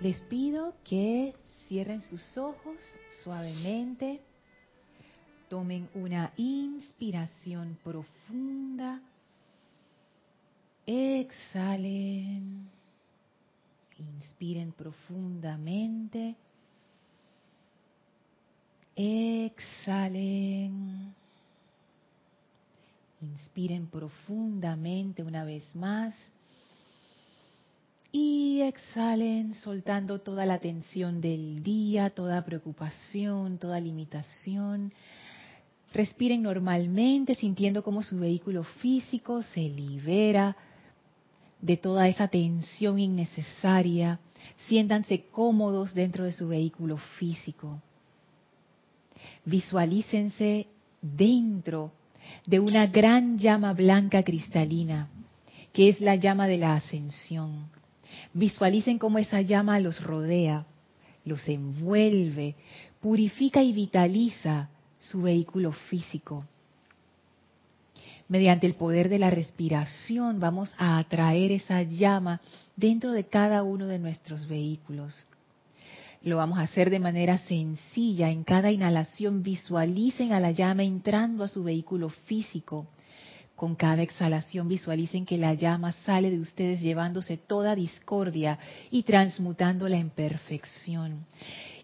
Les pido que cierren sus ojos suavemente, tomen una inspiración profunda, exhalen, inspiren profundamente, exhalen, inspiren profundamente una vez más. Y exhalen soltando toda la tensión del día, toda preocupación, toda limitación. Respiren normalmente sintiendo cómo su vehículo físico se libera de toda esa tensión innecesaria. Siéntanse cómodos dentro de su vehículo físico. Visualícense dentro de una gran llama blanca cristalina, que es la llama de la ascensión Visualicen cómo esa llama los rodea, los envuelve, purifica y vitaliza su vehículo físico. Mediante el poder de la respiración vamos a atraer esa llama dentro de cada uno de nuestros vehículos. Lo vamos a hacer de manera sencilla. En cada inhalación visualicen a la llama entrando a su vehículo físico con cada exhalación visualicen que la llama sale de ustedes llevándose toda discordia y transmutándola en perfección.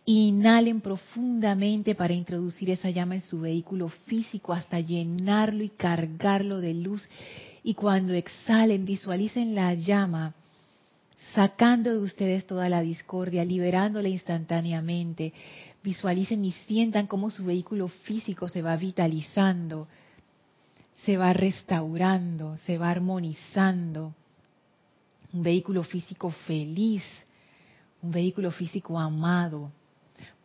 Inhalen profundamente para introducir esa llama en su vehículo físico hasta llenarlo y cargarlo de luz. Y cuando exhalen, visualicen la llama sacando de ustedes toda la discordia, liberándola instantáneamente. Visualicen y sientan cómo su vehículo físico se va vitalizando, se va restaurando, se va armonizando. Un vehículo físico feliz, un vehículo físico amado.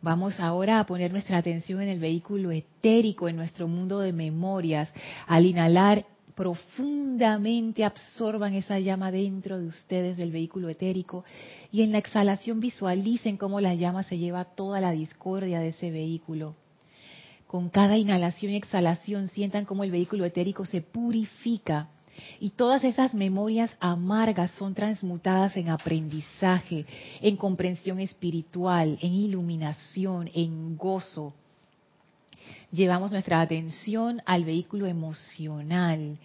Vamos ahora a poner nuestra atención en el vehículo etérico, en nuestro mundo de memorias. Al inhalar profundamente absorban esa llama dentro de ustedes del vehículo etérico y en la exhalación visualicen cómo la llama se lleva toda la discordia de ese vehículo. Con cada inhalación y exhalación sientan cómo el vehículo etérico se purifica y todas esas memorias amargas son transmutadas en aprendizaje, en comprensión espiritual, en iluminación, en gozo. Llevamos nuestra atención al vehículo emocional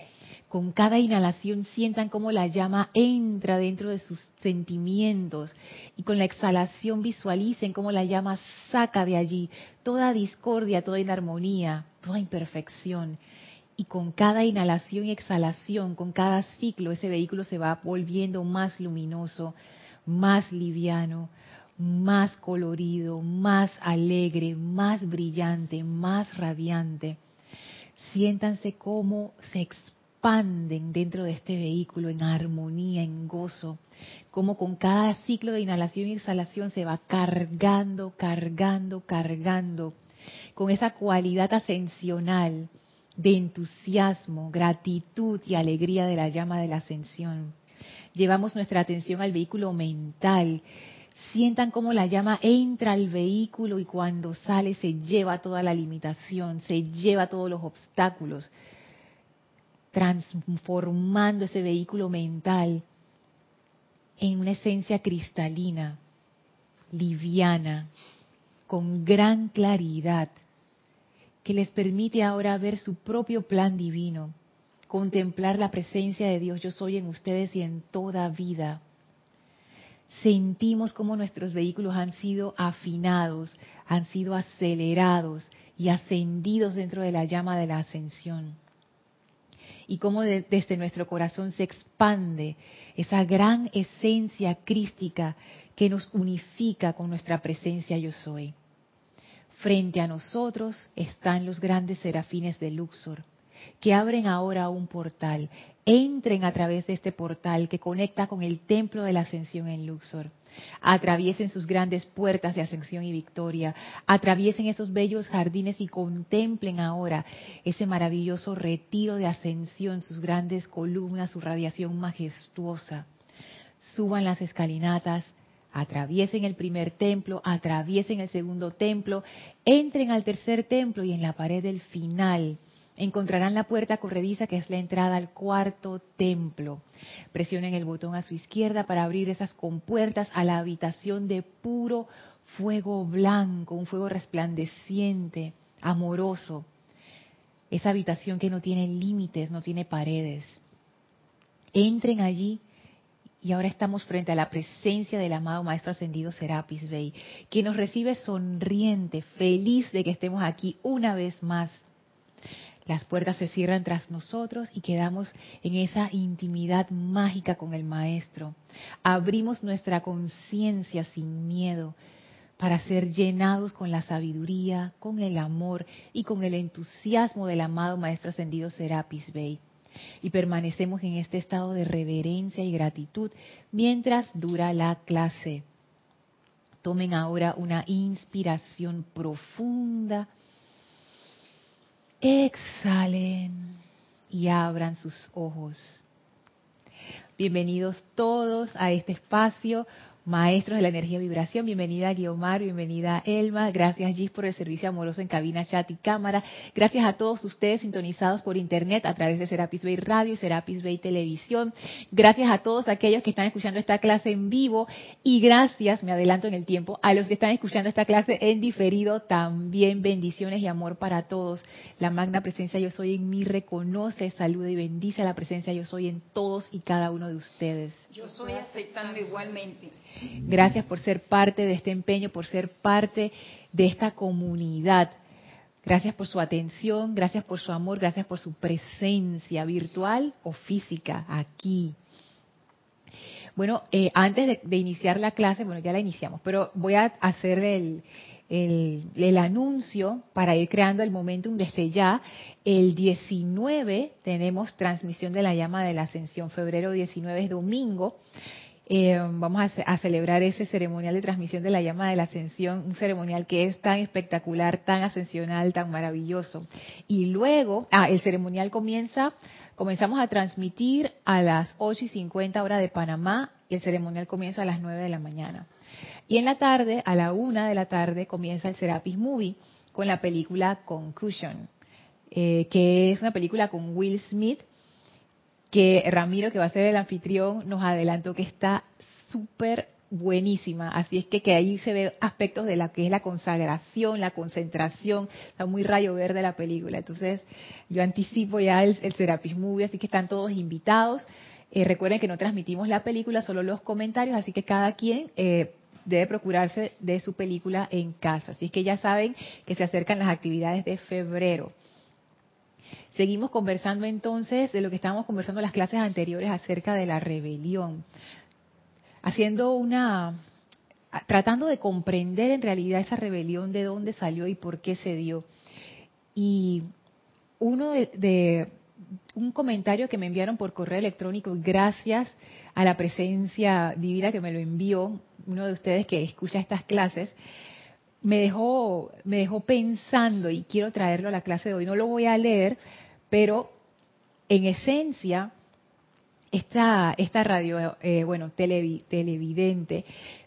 con cada inhalación sientan cómo la llama entra dentro de sus sentimientos y con la exhalación visualicen cómo la llama saca de allí toda discordia, toda inarmonía, toda imperfección. Y con cada inhalación y exhalación, con cada ciclo, ese vehículo se va volviendo más luminoso, más liviano, más colorido, más alegre, más brillante, más radiante. Siéntanse cómo se expanden dentro de este vehículo en armonía, en gozo, como con cada ciclo de inhalación y exhalación se va cargando, cargando, cargando, con esa cualidad ascensional de entusiasmo, gratitud y alegría de la llama de la ascensión. Llevamos nuestra atención al vehículo mental. Sientan cómo la llama entra al vehículo y cuando sale se lleva toda la limitación, se lleva todos los obstáculos, transformando ese vehículo mental en una esencia cristalina, liviana, con gran claridad, que les permite ahora ver su propio plan divino, contemplar la presencia de Dios yo soy en ustedes y en toda vida. Sentimos como nuestros vehículos han sido afinados, han sido acelerados y ascendidos dentro de la llama de la ascensión y cómo desde nuestro corazón se expande esa gran esencia crística que nos unifica con nuestra presencia yo soy. Frente a nosotros están los grandes serafines de Luxor, que abren ahora un portal. Entren a través de este portal que conecta con el templo de la ascensión en Luxor atraviesen sus grandes puertas de ascensión y victoria, atraviesen estos bellos jardines y contemplen ahora ese maravilloso retiro de ascensión, sus grandes columnas, su radiación majestuosa. Suban las escalinatas, atraviesen el primer templo, atraviesen el segundo templo, entren al tercer templo y en la pared del final encontrarán la puerta corrediza que es la entrada al cuarto templo. Presionen el botón a su izquierda para abrir esas compuertas a la habitación de puro fuego blanco, un fuego resplandeciente, amoroso. Esa habitación que no tiene límites, no tiene paredes. Entren allí y ahora estamos frente a la presencia del amado Maestro Ascendido Serapis Bey, que nos recibe sonriente, feliz de que estemos aquí una vez más. Las puertas se cierran tras nosotros y quedamos en esa intimidad mágica con el Maestro. Abrimos nuestra conciencia sin miedo para ser llenados con la sabiduría, con el amor y con el entusiasmo del amado Maestro Ascendido Serapis Bey y permanecemos en este estado de reverencia y gratitud mientras dura la clase. Tomen ahora una inspiración profunda. Exhalen y abran sus ojos. Bienvenidos todos a este espacio maestros de la energía vibración. Bienvenida Guiomar, bienvenida Elma. Gracias Gis por el servicio amoroso en cabina, chat y cámara. Gracias a todos ustedes sintonizados por internet a través de Serapis Bay Radio y Serapis Bay Televisión. Gracias a todos aquellos que están escuchando esta clase en vivo y gracias, me adelanto en el tiempo, a los que están escuchando esta clase en diferido también bendiciones y amor para todos. La magna presencia yo soy en mí reconoce, saluda y bendice a la presencia yo soy en todos y cada uno de ustedes. Yo soy aceptando igualmente. Gracias por ser parte de este empeño, por ser parte de esta comunidad. Gracias por su atención, gracias por su amor, gracias por su presencia virtual o física aquí. Bueno, eh, antes de, iniciar la clase, bueno, ya la iniciamos, pero voy a hacer el, el, anuncio para ir creando el momentum desde ya. El 19 tenemos transmisión de la llama de la ascensión, febrero 19 es domingo. Eh, vamos a, celebrar ese ceremonial de transmisión de la llama de la ascensión, un ceremonial que es tan espectacular, tan ascensional, tan maravilloso. Y luego, ah, el ceremonial comienza, comenzamos a transmitir a las 8 y 50 horas de Panamá y el ceremonial comienza a las 9 de la mañana. Y en la tarde, a la 1 de la tarde, comienza el Serapis Movie con la película Concussion, eh, que es una película con Will Smith que Ramiro, que va a ser el anfitrión, nos adelantó que está súper buenísima. Así es que, que ahí se ve aspectos de la que es la consagración, la concentración, está muy rayo verde la película. Entonces, yo anticipo ya el, Serapis Movie, así que están todos invitados. Eh, recuerden que no transmitimos la película, solo los comentarios, así que cada quien eh, debe procurarse de su película en casa. Así es que ya saben que se acercan las actividades de febrero. Seguimos conversando entonces de lo que estábamos conversando en las clases anteriores acerca de la rebelión. Haciendo una, tratando de comprender en realidad esa rebelión, de dónde salió y por qué se dio. Y uno de, un comentario que me enviaron por correo electrónico, gracias a la presencia divina que me lo envió, uno de ustedes que escucha estas clases, me dejó, me dejó pensando y quiero traerlo a la clase de hoy. No lo voy a leer, pero en esencia, esta, esta radio, eh, bueno, televidente,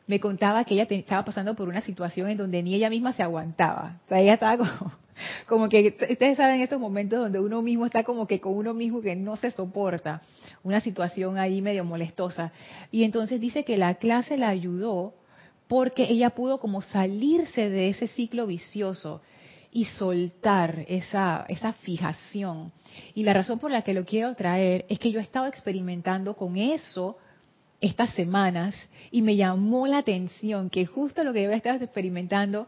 me contaba que ella estaba pasando por una situación en donde ni ella misma se aguantaba. O sea, ella estaba como, como que, ustedes saben estos momentos donde uno mismo está como que con uno mismo que no se soporta, una situación ahí medio molestosa. Y entonces dice que la clase la ayudó porque ella pudo como salirse de ese ciclo vicioso y soltar esa, esa fijación. Y la razón por la que lo quiero traer es que yo he estado experimentando con eso estas semanas y me llamó la atención que justo lo que yo estado experimentando,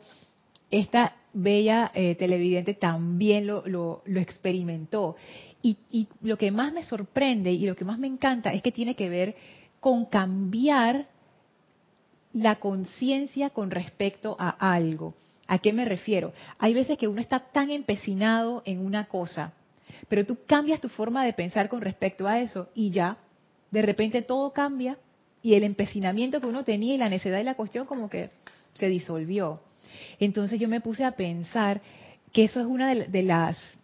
esta bella eh, televidente también lo, lo, experimentó. Y lo que más me sorprende y lo que más me encanta es que tiene que ver con cambiar la conciencia con respecto a algo. ¿A qué me refiero? Hay veces que uno está tan empecinado en una cosa, pero tú cambias tu forma de pensar con respecto a eso y ya, de repente todo cambia y el empecinamiento que uno tenía y la necesidad de la cuestión como que se disolvió. Entonces yo me puse a pensar que eso es una de, las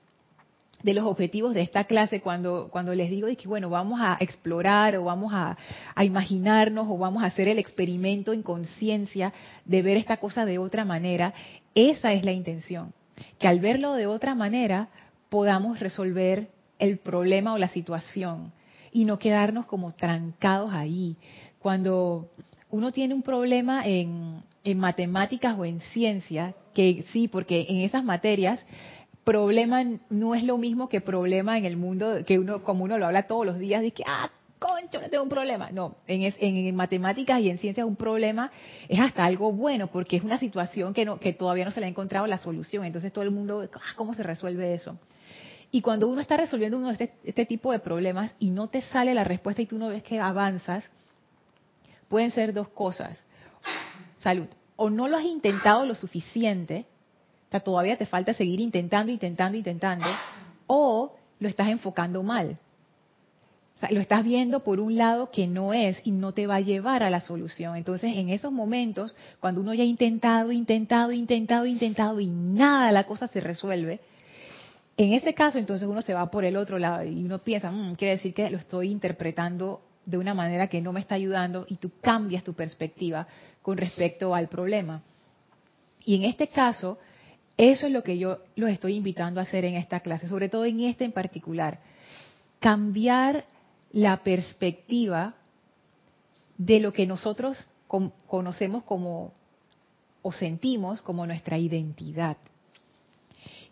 de los objetivos de esta clase cuando, cuando les digo que bueno, vamos a explorar o vamos a, a imaginarnos o vamos a hacer el experimento en conciencia de ver esta cosa de otra manera, esa es la intención, que al verlo de otra manera podamos resolver el problema o la situación y no quedarnos como trancados ahí. Cuando uno tiene un problema en, en matemáticas o en ciencia, que sí, porque en esas materias problema no es lo mismo que problema en el mundo que uno como uno lo habla todos los días de que ah concho no tengo un problema no en, en, matemáticas y en ciencias un problema es hasta algo bueno porque es una situación que no que todavía no se le ha encontrado la solución. Entonces todo el mundo ah, cómo se resuelve eso y cuando uno está resolviendo uno de este, este tipo de problemas y no te sale la respuesta y tú no ves que avanzas pueden ser dos cosas. Salud. O no lo has intentado lo suficiente todavía te falta seguir intentando, intentando, intentando, o lo estás enfocando mal. Lo estás viendo por un lado que no es y no te va a llevar a la solución. Entonces, en esos momentos, cuando uno ya ha intentado, intentado, intentado, intentado y nada, la cosa se resuelve, en ese caso, entonces uno se va por el otro lado y uno piensa, mm, quiere decir que lo estoy interpretando de una manera que no me está ayudando y tú cambias tu perspectiva con respecto al problema. Y en este caso, eso es lo que yo los estoy invitando a hacer en esta clase, sobre todo en esta en particular. Cambiar la perspectiva de lo que nosotros conocemos como o sentimos como nuestra identidad.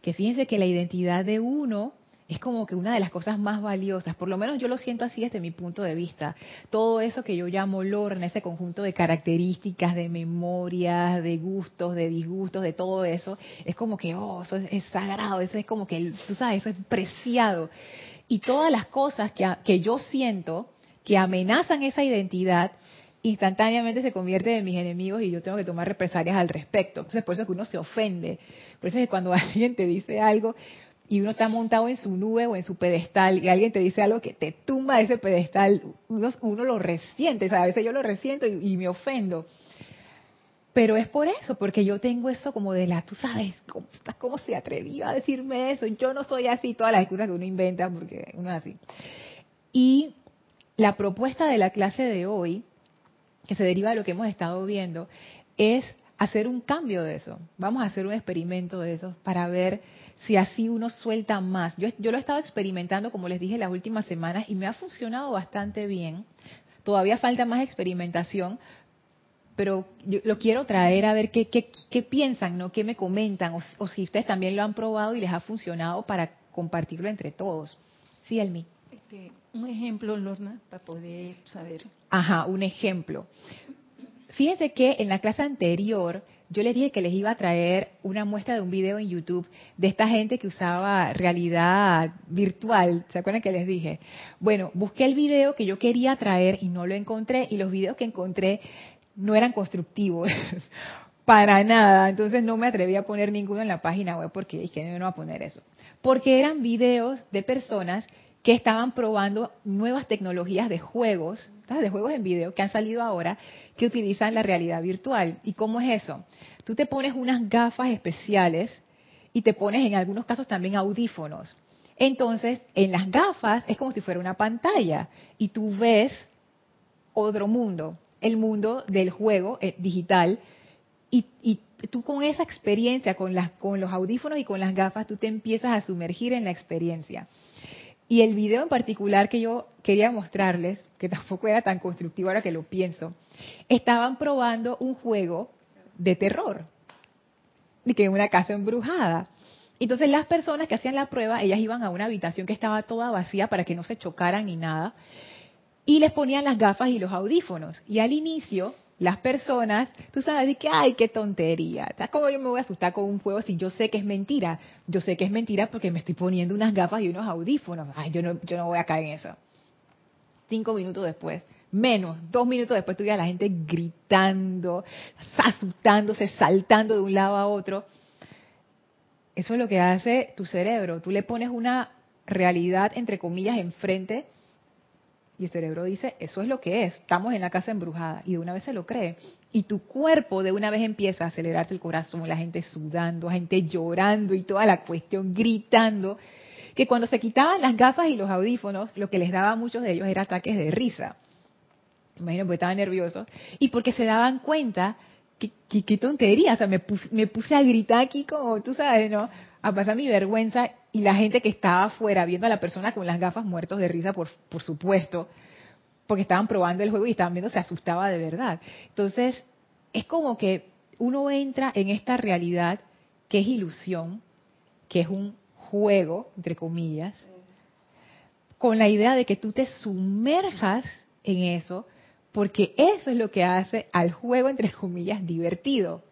Que fíjense que la identidad de uno es como que una de las cosas más valiosas, por lo menos yo lo siento así desde mi punto de vista. Todo eso que yo llamo Lorna, ese conjunto de características, de memorias, de gustos, de disgustos, de todo eso, es como que, oh, eso es, sagrado, eso es como que, tú sabes, eso es preciado. Y todas las cosas que, que yo siento que amenazan esa identidad, instantáneamente se convierten en mis enemigos y yo tengo que tomar represalias al respecto. Entonces, por eso es que uno se ofende. Por eso es que cuando alguien te dice algo, y uno está montado en su nube o en su pedestal y alguien te dice algo que te tumba ese pedestal, uno, lo resiente, a veces yo lo resiento y, me ofendo. Pero es por eso, porque yo tengo eso como de la, tú sabes, ¿cómo, ¿cómo se atrevió a decirme eso? Yo no soy así, todas las excusas que uno inventa, porque uno es así. Y la propuesta de la clase de hoy, que se deriva de lo que hemos estado viendo, es hacer un cambio de eso. Vamos a hacer un experimento de eso para ver si así uno suelta más. Yo, yo lo he estado experimentando, como les dije, las últimas semanas y me ha funcionado bastante bien. Todavía falta más experimentación, pero yo lo quiero traer a ver qué, qué, qué piensan, ¿no? qué me comentan, o, o, si ustedes también lo han probado y les ha funcionado para compartirlo entre todos. Sí, Elmi. Este, un ejemplo, Lorna, para poder saber. Ajá, un ejemplo. Fíjense que en la clase anterior yo les dije que les iba a traer una muestra de un video en YouTube de esta gente que usaba realidad virtual. ¿Se acuerdan que les dije? Bueno, busqué el video que yo quería traer y no lo encontré y los videos que encontré no eran constructivos. Para nada. Entonces no me atreví a poner ninguno en la página web porque dije, no, no voy a poner eso. Porque eran videos de personas que estaban probando nuevas tecnologías de juegos, de juegos en video que han salido ahora, que utilizan la realidad virtual. ¿Y cómo es eso? Tú te pones unas gafas especiales y te pones en algunos casos también audífonos. Entonces, en las gafas es como si fuera una pantalla y tú ves otro mundo, el mundo del juego eh, digital y, tú con esa experiencia, con, las, con los audífonos y con las gafas, tú te empiezas a sumergir en la experiencia. Y el video en particular que yo quería mostrarles, que tampoco era tan constructivo ahora que lo pienso, estaban probando un juego de terror, de que una casa embrujada. Entonces las personas que hacían la prueba, ellas iban a una habitación que estaba toda vacía para que no se chocaran ni nada, y les ponían las gafas y los audífonos. Y al inicio las personas, tú sabes, de que, ay, qué tontería. ¿Sabes cómo yo me voy a asustar con un juego si yo sé que es mentira? Yo sé que es mentira porque me estoy poniendo unas gafas y unos audífonos. Ay, yo no, yo no voy a caer en eso. Cinco minutos después, menos, dos minutos después, tuve a la gente gritando, asustándose, saltando de un lado a otro. Eso es lo que hace tu cerebro. Tú le pones una realidad, entre comillas, enfrente y el cerebro dice, eso es lo que es, estamos en la casa embrujada. Y de una vez se lo cree. Y tu cuerpo de una vez empieza a acelerarse el corazón, la gente sudando, la gente llorando y toda la cuestión gritando. Que cuando se quitaban las gafas y los audífonos, lo que les daba a muchos de ellos era ataques de risa. Imagino porque estaban nerviosos. Y porque se daban cuenta qué, qué, tontería, o sea, me puse, me puse a gritar aquí como, tú sabes, ¿no? A pasar mi vergüenza y la gente que estaba afuera viendo a la persona con las gafas muertos de risa, por, por supuesto, porque estaban probando el juego y estaban viendo, se asustaba de verdad. Entonces, es como que uno entra en esta realidad que es ilusión, que es un juego, entre comillas, con la idea de que tú te sumerjas en eso, porque eso es lo que hace al juego, entre comillas, divertido.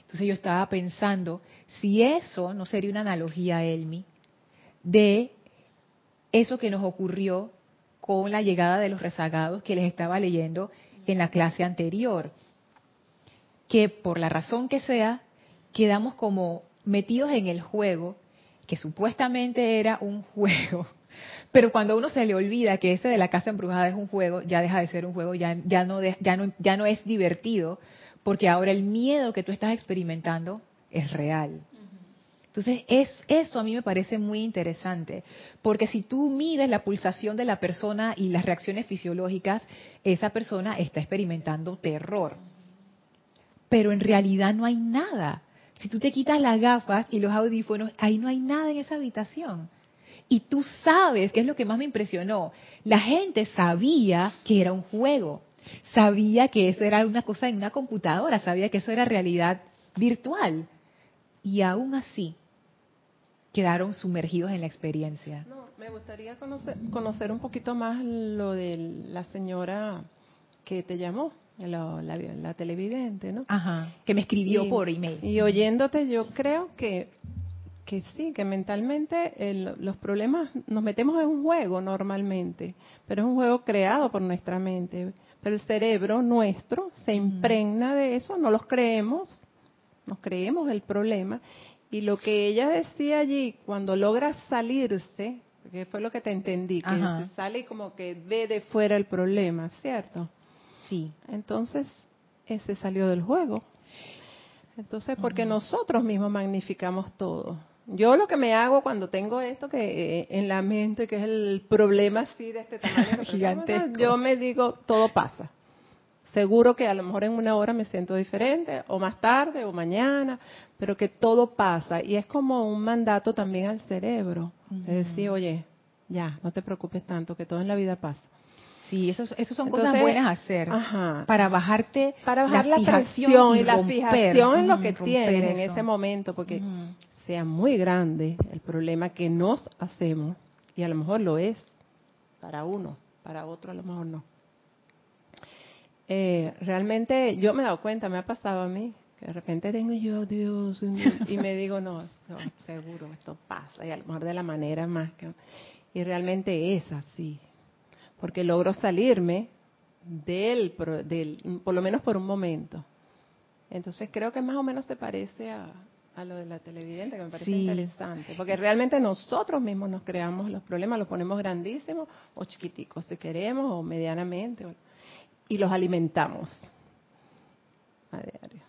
Entonces yo estaba pensando, si eso no sería una analogía, Elmi, de eso que nos ocurrió con la llegada de los rezagados que les estaba leyendo en la clase anterior, que por la razón que sea, quedamos como metidos en el juego, que supuestamente era un juego, pero cuando a uno se le olvida que ese de la casa embrujada es un juego, ya deja de ser un juego, ya, no, ya, no, ya no es divertido, porque ahora el miedo que tú estás experimentando es real. Entonces, es, eso a mí me parece muy interesante, porque si tú mides la pulsación de la persona y las reacciones fisiológicas, esa persona está experimentando terror. Pero en realidad no hay nada. Si tú te quitas las gafas y los audífonos, ahí no hay nada en esa habitación. Y tú sabes, que es lo que más me impresionó, la gente sabía que era un juego, sabía que eso era una cosa en una computadora, sabía que eso era realidad virtual. Y aún así, quedaron sumergidos en la experiencia. No, me gustaría conocer, conocer un poquito más lo de la señora que te llamó, la, la, televidente, ¿no? Ajá, que me escribió por email. Y oyéndote, yo creo que que sí, que mentalmente los problemas nos metemos en un juego normalmente, pero es un juego creado por nuestra mente. Pero el cerebro nuestro se impregna de eso, no los creemos, nos creemos el problema. Y lo que ella decía allí, cuando logra salirse, que fue lo que te entendí, que se sale y como que ve de fuera el problema, ¿cierto? Sí. Entonces, ese salió del juego. Entonces, porque nosotros mismos magnificamos todo. Yo lo que me hago cuando tengo esto que eh, en la mente, que es el problema así de este tamaño gigantesco, yo me digo, todo pasa. Seguro que a lo mejor en una hora me siento diferente, o más tarde, o mañana, pero que todo pasa. Y es como un mandato también al cerebro. Es decir, oye, ya, no te preocupes tanto, que todo en la vida pasa. Sí, esos, esos son cosas buenas a hacer. Para bajarte para bajar la, presión y, la fijación en lo que tienes en ese momento, porque sea muy grande el problema que nos hacemos, y a lo mejor lo es para uno, para otro a lo mejor no. Eh, realmente yo me he dado cuenta, me ha pasado a mí, que de repente tengo yo, Dios, y me digo, no, seguro, esto pasa, y a lo mejor de la manera más que... Y realmente es así, porque logro salirme del, del, por lo menos por un momento. Entonces creo que más o menos se parece a, a lo de la televidente, que me parece interesante, porque realmente nosotros mismos nos creamos los problemas, los ponemos grandísimos o chiquiticos, si queremos, o medianamente, y los alimentamos a diario.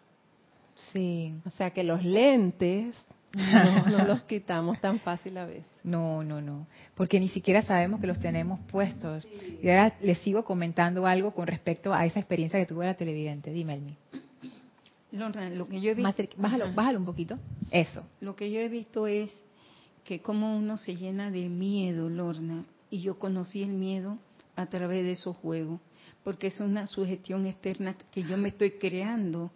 Sí. O sea que los lentes no, los quitamos tan fácil a veces. No, no, no, porque ni siquiera sabemos que los tenemos puestos. Y ahora les sigo comentando algo con respecto a esa experiencia que tuvo la televidente. Dime, Elmi lo que yo he visto, bájalo, un poquito. Eso. Lo que yo he visto es que como uno se llena de miedo, Lorna, y yo conocí el miedo a través de esos juegos, porque es una sugestión externa que yo me estoy creando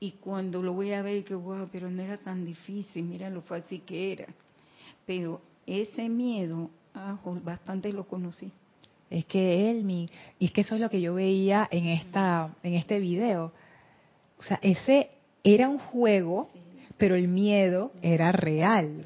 y cuando lo voy a ver que wow, pero no era tan difícil, mira lo fácil que era. Pero ese miedo, ah, bastante lo conocí. Es que él, mi, y es que eso es lo que yo veía en esta, en este video o sea, ese era un juego, pero el miedo era real.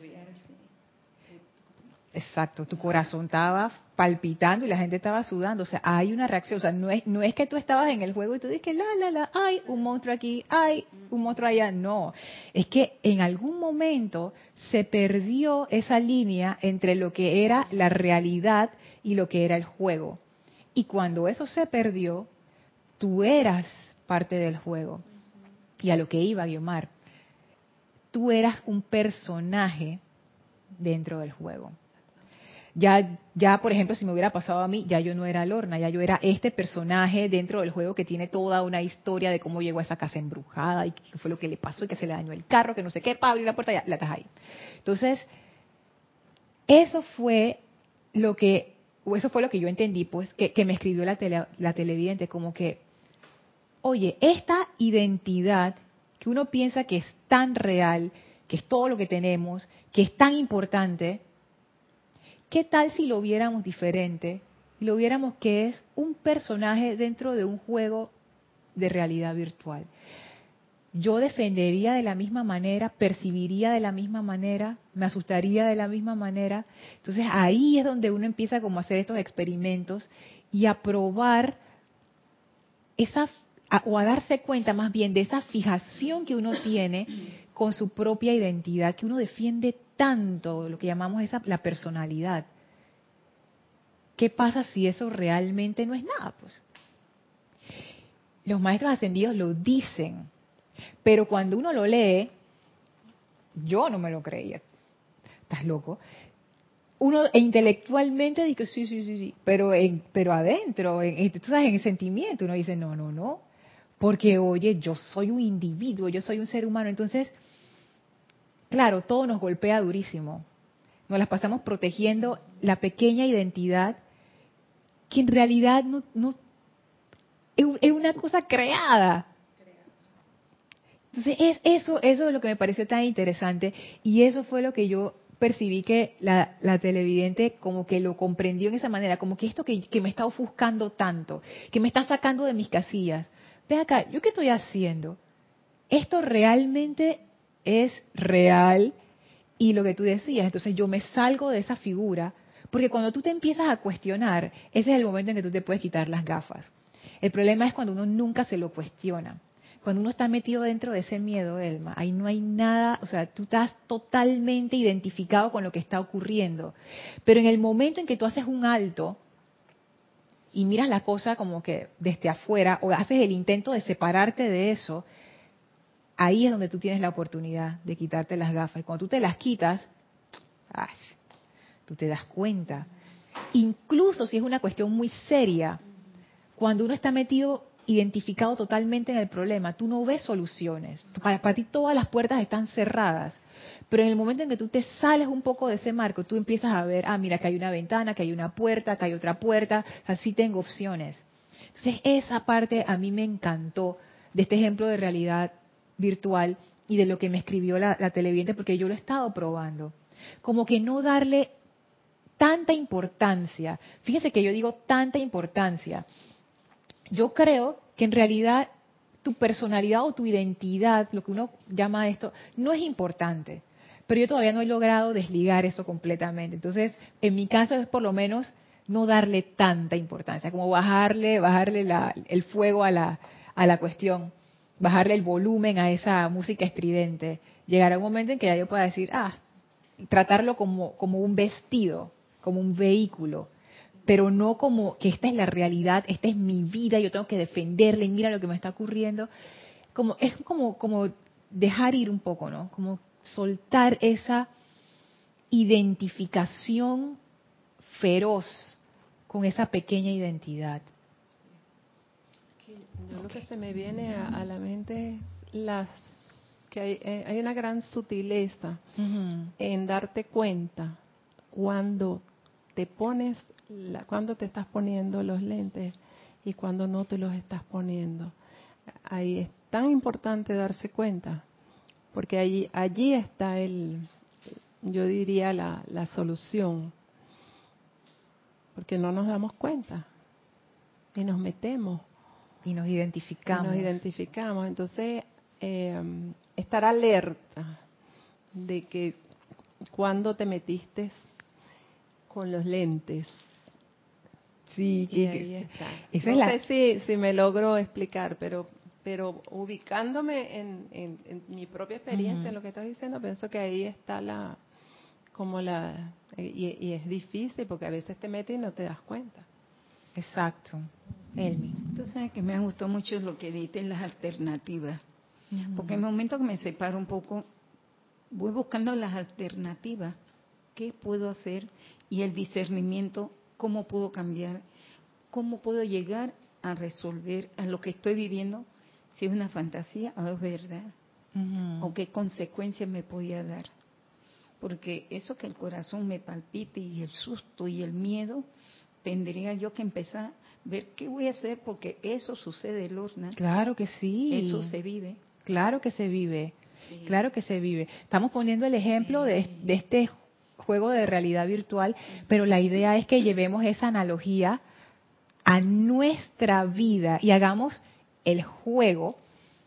Exacto, tu corazón estaba palpitando y la gente estaba sudando, o sea, hay una reacción, o sea, no es, no es que tú estabas en el juego y tú dices, la, la, la, hay un monstruo aquí, hay un monstruo allá, no, es que en algún momento se perdió esa línea entre lo que era la realidad y lo que era el juego. Y cuando eso se perdió, tú eras parte del juego y a lo que iba Guiomar. Tú eras un personaje dentro del juego. Ya, ya, por ejemplo, si me hubiera pasado a mí, ya yo no era Lorna, ya yo era este personaje dentro del juego que tiene toda una historia de cómo llegó a esa casa embrujada y qué fue lo que le pasó y que se le dañó el carro, que no sé qué, para abrir la puerta, ya la estás ahí. Entonces, eso fue lo que, o eso fue lo que yo entendí, pues, que, me escribió la, la televidente, como que, oye, esta identidad que uno piensa que es tan real, que es todo lo que tenemos, que es tan importante, ¿qué tal si lo viéramos diferente? Y lo viéramos que es un personaje dentro de un juego de realidad virtual. Yo defendería de la misma manera, percibiría de la misma manera, me asustaría de la misma manera. Entonces ahí es donde uno empieza como a hacer estos experimentos y a probar esa o a darse cuenta más bien de esa fijación que uno tiene con su propia identidad, que uno defiende tanto, lo que llamamos esa, la personalidad. ¿Qué pasa si eso realmente no es nada? Pues los maestros ascendidos lo dicen, pero cuando uno lo lee, yo no me lo creía. ¿Estás loco? Uno intelectualmente dice sí, sí, sí, sí, pero en, pero adentro, en, sabes, en el sentimiento, uno dice no, no, no, porque oye, yo soy un individuo, yo soy un ser humano, entonces, claro, todo nos golpea durísimo. Nos las pasamos protegiendo la pequeña identidad que en realidad no, es una cosa creada. Entonces, es, eso, eso es lo que me pareció tan interesante y eso fue lo que yo percibí que la, televidente como que lo comprendió en esa manera, como que esto que, que, me está ofuscando tanto, que me está sacando de mis casillas, ve acá, ¿yo qué estoy haciendo? Esto realmente es real y lo que tú decías, entonces yo me salgo de esa figura, porque cuando tú te empiezas a cuestionar, ese es el momento en que tú te puedes quitar las gafas. El problema es cuando uno nunca se lo cuestiona. Cuando uno está metido dentro de ese miedo, Elma, ahí no hay nada, o sea, tú estás totalmente identificado con lo que está ocurriendo. Pero en el momento en que tú haces un alto y miras la cosa como que desde afuera o haces el intento de separarte de eso, ahí es donde tú tienes la oportunidad de quitarte las gafas. Y cuando tú te las quitas, tú te das cuenta. Incluso si es una cuestión muy seria, cuando uno está metido, identificado totalmente en el problema, tú no ves soluciones. Para, ti todas las puertas están cerradas. Pero en el momento en que tú te sales un poco de ese marco, tú empiezas a ver, ah, mira, que hay una ventana, que hay una puerta, que hay otra puerta, así tengo opciones. Entonces, esa parte a mí me encantó de este ejemplo de realidad virtual y de lo que me escribió la, la televidente, porque yo lo he estado probando. Como que no darle tanta importancia. Fíjese que yo digo tanta importancia. Yo creo que en realidad tu personalidad o tu identidad, lo que uno llama esto, no es importante pero yo todavía no he logrado desligar eso completamente. Entonces, en mi caso es por lo menos no darle tanta importancia, como bajarle, bajarle el fuego a la, a la cuestión, bajarle el volumen a esa música estridente. Llegar a un momento en que ya yo pueda decir, ah, tratarlo como, como un vestido, como un vehículo, pero no como que esta es la realidad, esta es mi vida, yo tengo que defenderla y mira lo que me está ocurriendo. Como, es como, como dejar ir un poco, ¿no? Como soltar esa identificación feroz con esa pequeña identidad. lo que se me viene a, la mente es las que hay, eh, hay una gran sutileza en darte cuenta cuando te pones, la, cuando te estás poniendo los lentes y cuando no te los estás poniendo. Ahí es tan importante darse cuenta porque allí, allí está el, yo diría, la, la solución, porque no nos damos cuenta y nos metemos. Y nos identificamos. nos identificamos. Entonces, eh, estar alerta de que cuando te metiste con los lentes. Sí, y ahí está. no sé si, si me logro explicar, pero pero ubicándome en, mi propia experiencia, en lo que estás diciendo, pienso que ahí está la, como la, y, es difícil porque a veces te metes y no te das cuenta. Exacto. Elmi. Tú sabes que me gustó mucho lo que dicen las alternativas, porque en el momento que me separo un poco, voy buscando las alternativas. ¿Qué puedo hacer? y el discernimiento, ¿cómo puedo cambiar? ¿Cómo puedo llegar a resolver a lo que estoy viviendo? Si es una fantasía o es verdad. O qué consecuencias me podía dar. Porque eso que el corazón me palpite y el susto y el miedo, tendría yo que empezar a ver qué voy a hacer porque eso sucede, Lorna. Claro que sí. Eso se vive. Claro que se vive. Claro que se vive. Estamos poniendo el ejemplo de, de, este juego de realidad virtual, pero la idea es que llevemos esa analogía a nuestra vida y hagamos el juego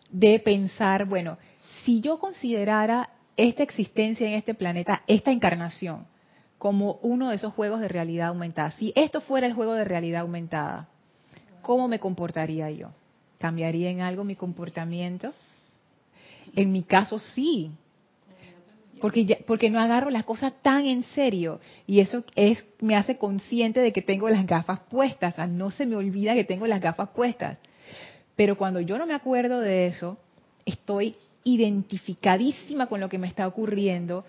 de pensar, bueno, si yo considerara esta existencia en este planeta, esta encarnación, como uno de esos juegos de realidad aumentada, si esto fuera el juego de realidad aumentada, ¿cómo me comportaría yo? ¿Cambiaría en algo mi comportamiento? En mi caso sí, porque porque no agarro las cosas tan en serio y eso es me hace consciente de que tengo las gafas puestas, no se me olvida que tengo las gafas puestas. Pero cuando yo no me acuerdo de eso, estoy identificadísima con lo que me está ocurriendo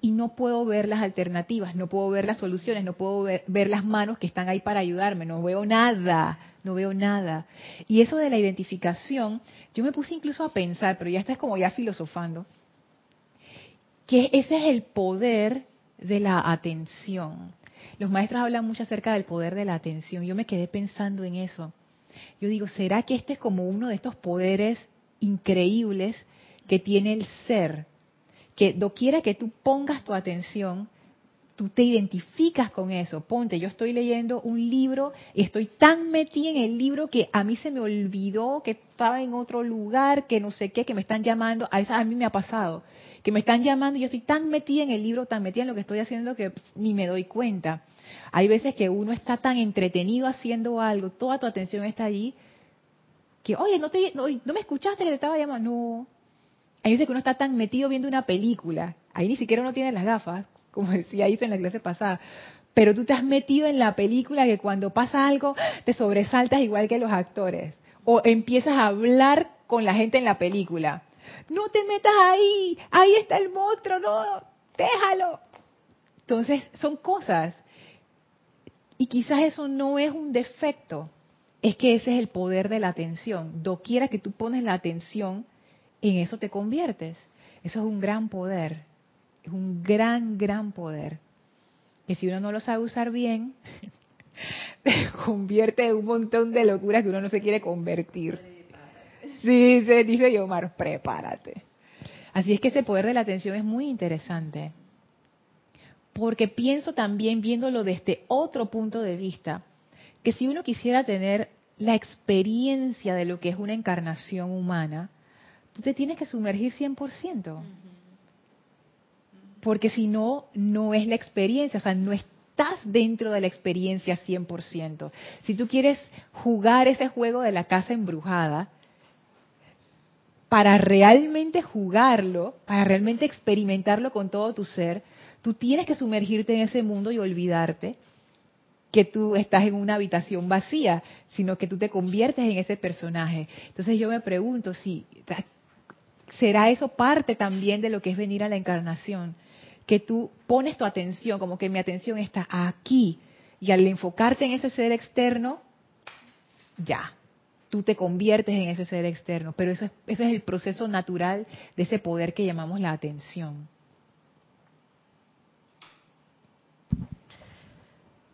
y no puedo ver las alternativas, no puedo ver las soluciones, no puedo ver, ver, las manos que están ahí para ayudarme, no veo nada, no veo nada. Y eso de la identificación, yo me puse incluso a pensar, pero ya estás como ya filosofando, que ese es el poder de la atención. Los maestros hablan mucho acerca del poder de la atención. Yo me quedé pensando en eso. Yo digo, ¿será que este es como uno de estos poderes increíbles que tiene el ser? Que doquiera que tú pongas tu atención, tú te identificas con eso. Ponte, yo estoy leyendo un libro y estoy tan metida en el libro que a mí se me olvidó que estaba en otro lugar, que no sé qué, que me están llamando. A, esa, a mí me ha pasado, que me están llamando y yo estoy tan metida en el libro, tan metida en lo que estoy haciendo que ni me doy cuenta. Hay veces que uno está tan entretenido haciendo algo, toda tu atención está allí, que, oye, no, te, no, no me escuchaste que te estaba llamando. No. Hay veces que uno está tan metido viendo una película, ahí ni siquiera uno tiene las gafas, como decía Isa en la clase pasada. Pero tú te has metido en la película que cuando pasa algo te sobresaltas igual que los actores. O empiezas a hablar con la gente en la película. No te metas ahí, ahí está el monstruo, no, déjalo. Entonces, son cosas. Y quizás eso no es un defecto, es que ese es el poder de la atención. Doquiera que tú pones la atención, en eso te conviertes. Eso es un gran poder es un gran, gran poder. Que si uno no lo sabe usar bien, se convierte en un montón de locuras que uno no se quiere convertir. Sí, se dice Yomar, prepárate. Así es que ese poder de la atención es muy interesante. Porque pienso también, viéndolo desde otro punto de vista, que si uno quisiera tener la experiencia de lo que es una encarnación humana, tú te tienes que sumergir 100% porque si no, no es la experiencia, o sea, no estás dentro de la experiencia 100%. Si tú quieres jugar ese juego de la casa embrujada, para realmente jugarlo, para realmente experimentarlo con todo tu ser, tú tienes que sumergirte en ese mundo y olvidarte que tú estás en una habitación vacía, sino que tú te conviertes en ese personaje. Entonces yo me pregunto si será eso parte también de lo que es venir a la encarnación que tú pones tu atención, como que mi atención está aquí, y al enfocarte en ese ser externo, ya, tú te conviertes en ese ser externo. Pero eso es, eso es el proceso natural de ese poder que llamamos la atención.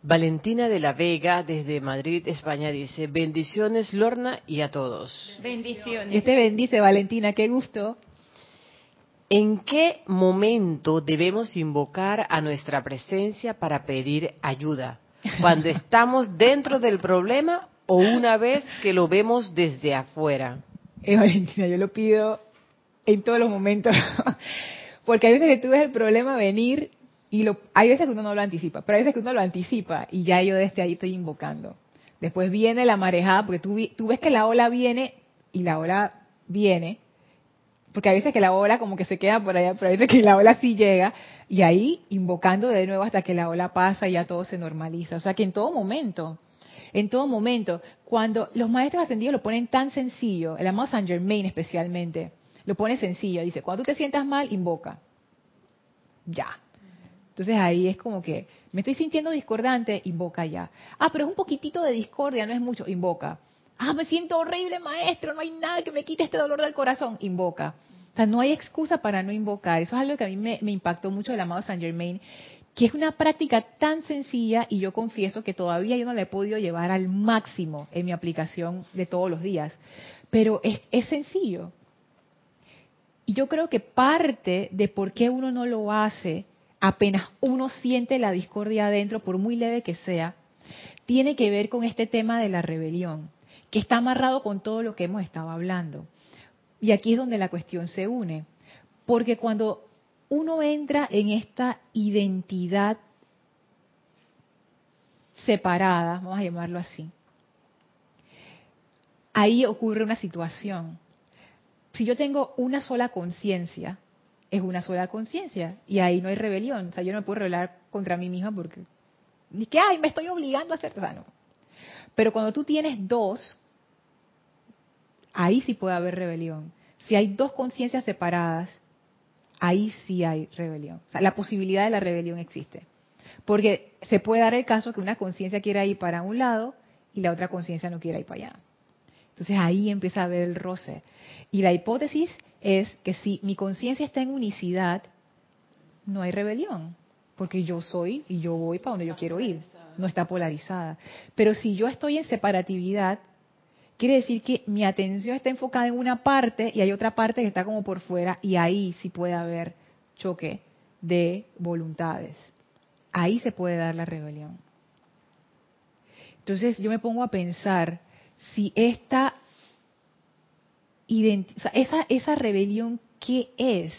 Valentina de la Vega desde Madrid, España dice, bendiciones Lorna y a todos. Bendiciones. Este bendice Valentina, qué gusto. ¿En qué momento debemos invocar a nuestra presencia para pedir ayuda? ¿Cuando estamos dentro del problema o una vez que lo vemos desde afuera? Eh, Valentina, yo lo pido en todos los momentos. Porque hay veces que tú ves el problema venir y lo, hay veces que uno no lo anticipa, pero hay veces que uno lo anticipa y ya yo desde ahí estoy invocando. Después viene la marejada, porque tú, tú ves que la ola viene y la ola viene porque a veces que la ola como que se queda por allá, pero a veces que la ola sí llega, y ahí invocando de nuevo hasta que la ola pasa y ya todo se normaliza. O sea que en todo momento, en todo momento, cuando los maestros ascendidos lo ponen tan sencillo, el amado Saint Germain especialmente, lo pone sencillo, dice, cuando tú te sientas mal, invoca. Ya. Entonces ahí es como que me estoy sintiendo discordante, invoca ya. Ah, pero es un poquitito de discordia, no es mucho, invoca. Ah, me siento horrible, maestro, no hay nada que me quite este dolor del corazón, invoca. O sea, no hay excusa para no invocar. Eso es algo que a mí me, me impactó mucho del amado Saint Germain, que es una práctica tan sencilla y yo confieso que todavía yo no la he podido llevar al máximo en mi aplicación de todos los días. Pero es, es sencillo. Y yo creo que parte de por qué uno no lo hace apenas uno siente la discordia adentro, por muy leve que sea, tiene que ver con este tema de la rebelión, que está amarrado con todo lo que hemos estado hablando. Y aquí es donde la cuestión se une. Porque cuando uno entra en esta identidad separada, vamos a llamarlo así, ahí ocurre una situación. Si yo tengo una sola conciencia, es una sola conciencia y ahí no hay rebelión. O sea, yo no me puedo rebelar contra mí misma porque ni que, ay, me estoy obligando a ser sano. Pero cuando tú tienes dos, ahí sí puede haber rebelión. Si hay dos conciencias separadas, ahí sí hay rebelión. La posibilidad de la rebelión existe. Porque se puede dar el caso que una conciencia quiera ir para un lado y la otra conciencia no quiera ir para allá. Entonces ahí empieza a haber el roce. Y la hipótesis es que si mi conciencia está en unicidad, no hay rebelión, porque yo soy y yo voy para donde yo quiero ir, no está polarizada. Pero si yo estoy en separatividad, quiere decir que mi atención está enfocada en una parte y hay otra parte que está como por fuera y ahí sí puede haber choque de voluntades. Ahí se puede dar la rebelión. Entonces yo me pongo a pensar si esta esa, esa rebelión, ¿qué es?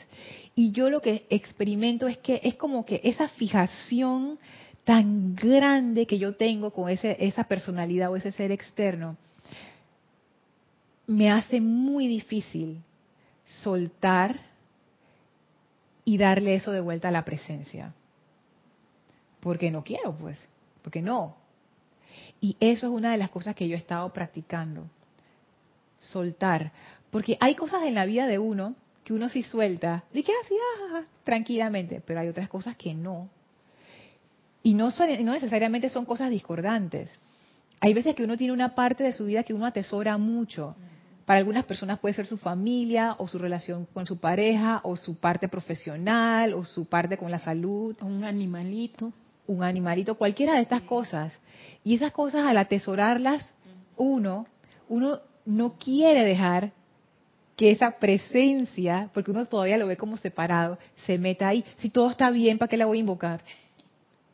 Y yo lo que experimento es que es como que esa fijación tan grande que yo tengo con ese, esa personalidad o ese ser externo, me hace muy difícil soltar y darle eso de vuelta a la presencia. Porque no quiero, pues, porque no. Y eso es una de las cosas que yo he estado practicando. Soltar. Porque hay cosas en la vida de uno que uno sí suelta, y que así, ah, tranquilamente, pero hay otras cosas que no. Y no, son, no necesariamente son cosas discordantes. Hay veces que uno tiene una parte de su vida que uno atesora mucho. Para algunas personas puede ser su familia o su relación con su pareja o su parte profesional o su parte con la salud. Un animalito. Un animalito, cualquiera de estas cosas. Y esas cosas al atesorarlas, uno, uno no quiere dejar que esa presencia, porque uno todavía lo ve como separado, se meta ahí. Si todo está bien, ¿para qué la voy a invocar?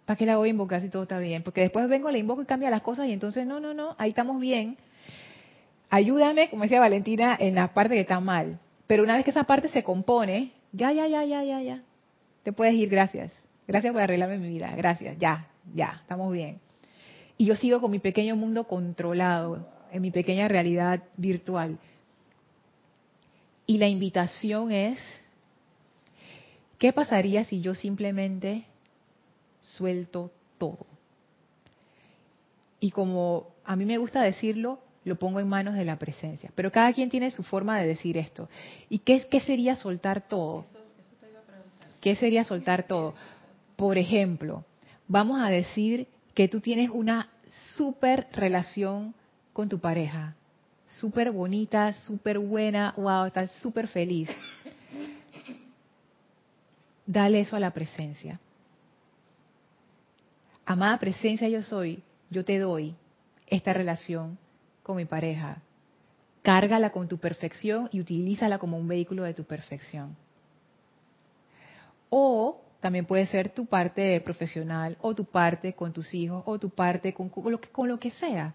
¿Para qué la voy a invocar si todo está bien? Porque después vengo, la invoco y cambia las cosas y entonces, no, no, no, ahí estamos bien. Ayúdame, como decía Valentina, en la parte que está mal. Pero una vez que esa parte se compone, ya, ya, ya, ya, ya, ya. Te puedes ir, gracias. Gracias por arreglarme mi vida. Gracias, ya, ya, estamos bien. Y yo sigo con mi pequeño mundo controlado, en mi pequeña realidad virtual. Y la invitación es, ¿qué pasaría si yo simplemente suelto todo? Y como a mí me gusta decirlo, lo pongo en manos de la presencia. Pero cada quien tiene su forma de decir esto. ¿Y qué, qué sería soltar todo? ¿Qué sería soltar todo? Por ejemplo, vamos a decir que tú tienes una super relación con tu pareja súper bonita, súper buena, wow, estás súper feliz. Dale eso a la presencia. Amada presencia yo soy, yo te doy esta relación con mi pareja. Cárgala con tu perfección y utilízala como un vehículo de tu perfección. O también puede ser tu parte profesional, o tu parte con tus hijos, o tu parte con, lo, que, con lo que sea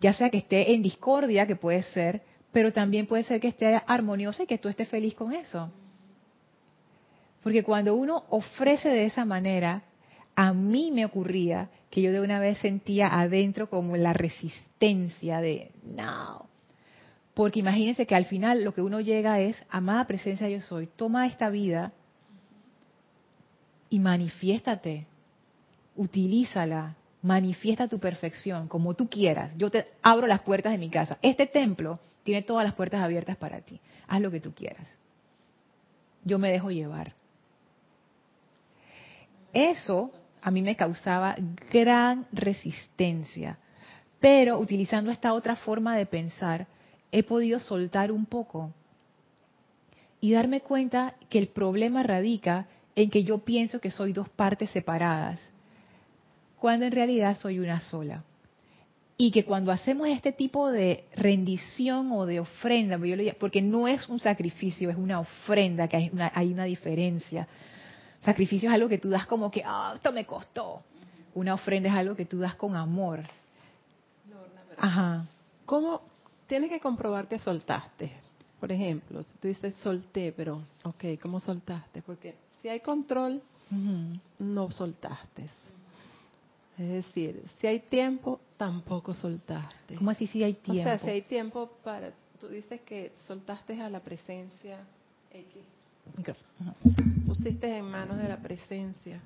ya sea que esté en discordia, que puede ser, pero también puede ser que esté armoniosa y que tú estés feliz con eso. Porque cuando uno ofrece de esa manera, a mí me ocurría que yo de una vez sentía adentro como la resistencia de, no. Porque imagínense que al final lo que uno llega es, amada presencia yo soy, toma esta vida y manifiéstate, utilízala, manifiesta tu perfección como tú quieras. Yo te abro las puertas de mi casa. Este templo tiene todas las puertas abiertas para ti. Haz lo que tú quieras. Yo me dejo llevar. Eso a mí me causaba gran resistencia, pero utilizando esta otra forma de pensar, he podido soltar un poco y darme cuenta que el problema radica en que yo pienso que soy dos partes separadas, cuando en realidad soy una sola. Y que cuando hacemos este tipo de rendición o de ofrenda, porque no es un sacrificio, es una ofrenda, que hay una, hay una diferencia. Sacrificio es algo que tú das como que, ah, esto me costó. Una ofrenda es algo que tú das con amor. Ajá. ¿Cómo tienes que comprobar que soltaste? Por ejemplo, si tú dices solté, pero, ok, ¿cómo soltaste? Porque si hay control, no soltaste. Es decir, si hay tiempo, tampoco soltaste. ¿Cómo así si hay tiempo? O sea, si hay tiempo para... Tú dices que soltaste a la presencia X. Pusiste en manos de la presencia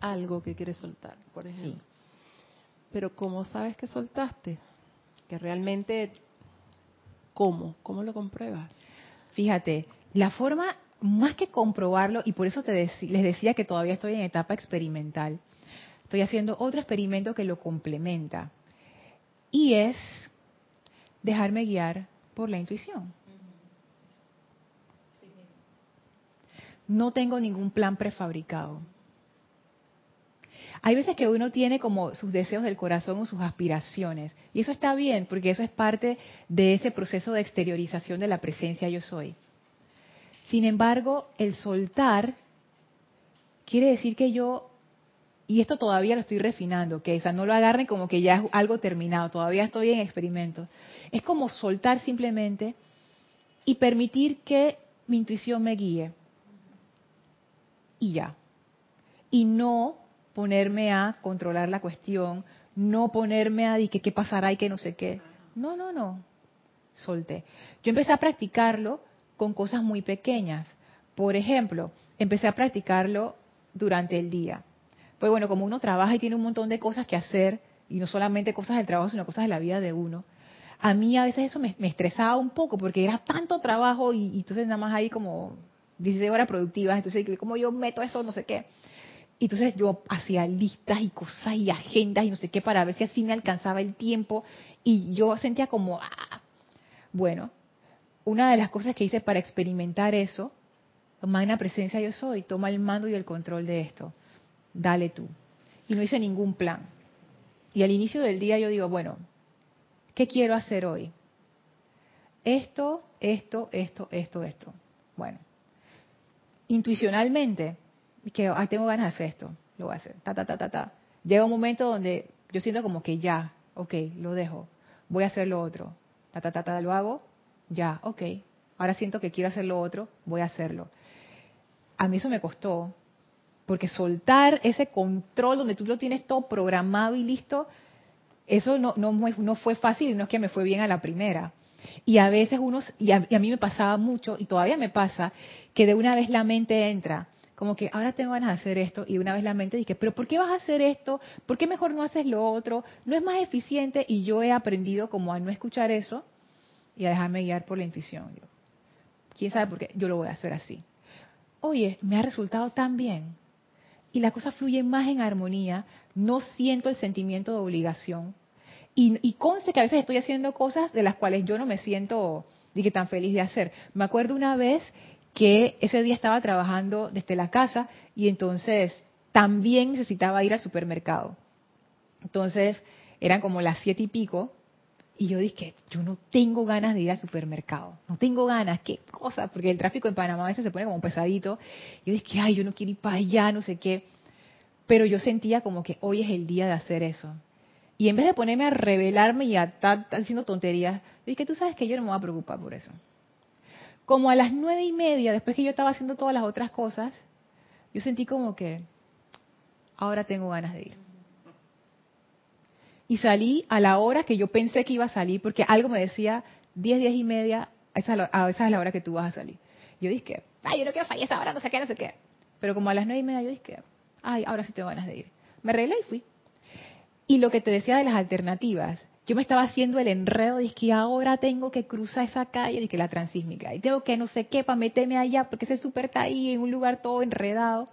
algo que quieres soltar, por ejemplo. Pero ¿cómo sabes que soltaste? Que realmente, ¿cómo? ¿Cómo lo compruebas? Fíjate, la forma más que comprobarlo, y por eso te les decía que todavía estoy en etapa experimental, estoy haciendo otro experimento que lo complementa, y es dejarme guiar por la intuición. No tengo ningún plan prefabricado. Hay veces que uno tiene como sus deseos del corazón o sus aspiraciones, y eso está bien, porque eso es parte de ese proceso de exteriorización de la presencia yo soy. Sin embargo, el soltar quiere decir que yo, y esto todavía lo estoy refinando, que no lo agarren como que ya es algo terminado, todavía estoy en experimento. Es como soltar simplemente y permitir que mi intuición me guíe. Y ya. Y no ponerme a controlar la cuestión, no ponerme a decir qué pasará y qué no sé qué. No, no, no. Solté. Yo empecé a practicarlo con cosas muy pequeñas. Por ejemplo, empecé a practicarlo durante el día. Pues bueno, como uno trabaja y tiene un montón de cosas que hacer, y no solamente cosas del trabajo, sino cosas de la vida de uno, a mí a veces eso me, estresaba un poco porque era tanto trabajo y, y, entonces nada más ahí como 16 horas productivas, entonces como yo meto eso, no sé qué. Y entonces yo hacía listas y cosas y agendas y no sé qué para ver si así me alcanzaba el tiempo y yo sentía como, ah, bueno, una de las cosas que hice para experimentar eso, magna presencia yo soy, toma el mando y el control de esto, dale tú. Y no hice ningún plan. Y al inicio del día yo digo, bueno, ¿qué quiero hacer hoy? Esto, esto, esto, esto, esto. Bueno, intuicionalmente, que tengo ganas de hacer esto, lo voy a hacer, ta, ta, ta, ta, ta. Llega un momento donde yo siento como que ya, ok, lo dejo, voy a hacer lo otro, ta, ta, ta, ta, lo hago, ya, ok, ahora siento que quiero hacer lo otro, voy a hacerlo. A mí eso me costó, porque soltar ese control donde tú lo tienes todo programado y listo, eso no, no, no fue fácil, no es que me fue bien a la primera. Y a veces uno, y a, y a mí me pasaba mucho, y todavía me pasa, que de una vez la mente entra, como que ahora tengo ganas de hacer esto, y de una vez la mente dice, pero ¿por qué vas a hacer esto? ¿Por qué mejor no haces lo otro? ¿No es más eficiente? Y yo he aprendido como a no escuchar eso, y a dejarme guiar por la intuición. ¿Quién sabe por qué? Yo lo voy a hacer así. Oye, me ha resultado tan bien. Y la cosa fluye más en armonía. No siento el sentimiento de obligación. Y, conste que a veces estoy haciendo cosas de las cuales yo no me siento dije, tan feliz de hacer. Me acuerdo una vez que ese día estaba trabajando desde la casa y entonces también necesitaba ir al supermercado. Entonces eran como las siete y pico y yo dije, yo no tengo ganas de ir al supermercado, no tengo ganas, qué cosa, porque el tráfico en Panamá a veces se pone como pesadito. Yo dije, ay, yo no quiero ir para allá, no sé qué. Pero yo sentía como que hoy es el día de hacer eso. Y en vez de ponerme a revelarme y a estar haciendo tonterías, dije, tú sabes que yo no me voy a preocupar por eso. Como a las nueve y media, después que yo estaba haciendo todas las otras cosas, yo sentí como que ahora tengo ganas de ir y salí a la hora que yo pensé que iba a salir, porque algo me decía 10, 10 y media, a esa, es la hora que tú vas a salir. Yo dije, ay, yo no quiero salir a esa hora, no sé qué, no sé qué. Pero como a las 9 y media yo dije, ay, ahora sí tengo ganas de ir. Me arreglé y fui. Y lo que te decía de las alternativas, yo me estaba haciendo el enredo de que ahora tengo que cruzar esa calle, de que la transísmica, y tengo que no sé qué para meterme allá, porque ese súper está en un lugar todo enredado.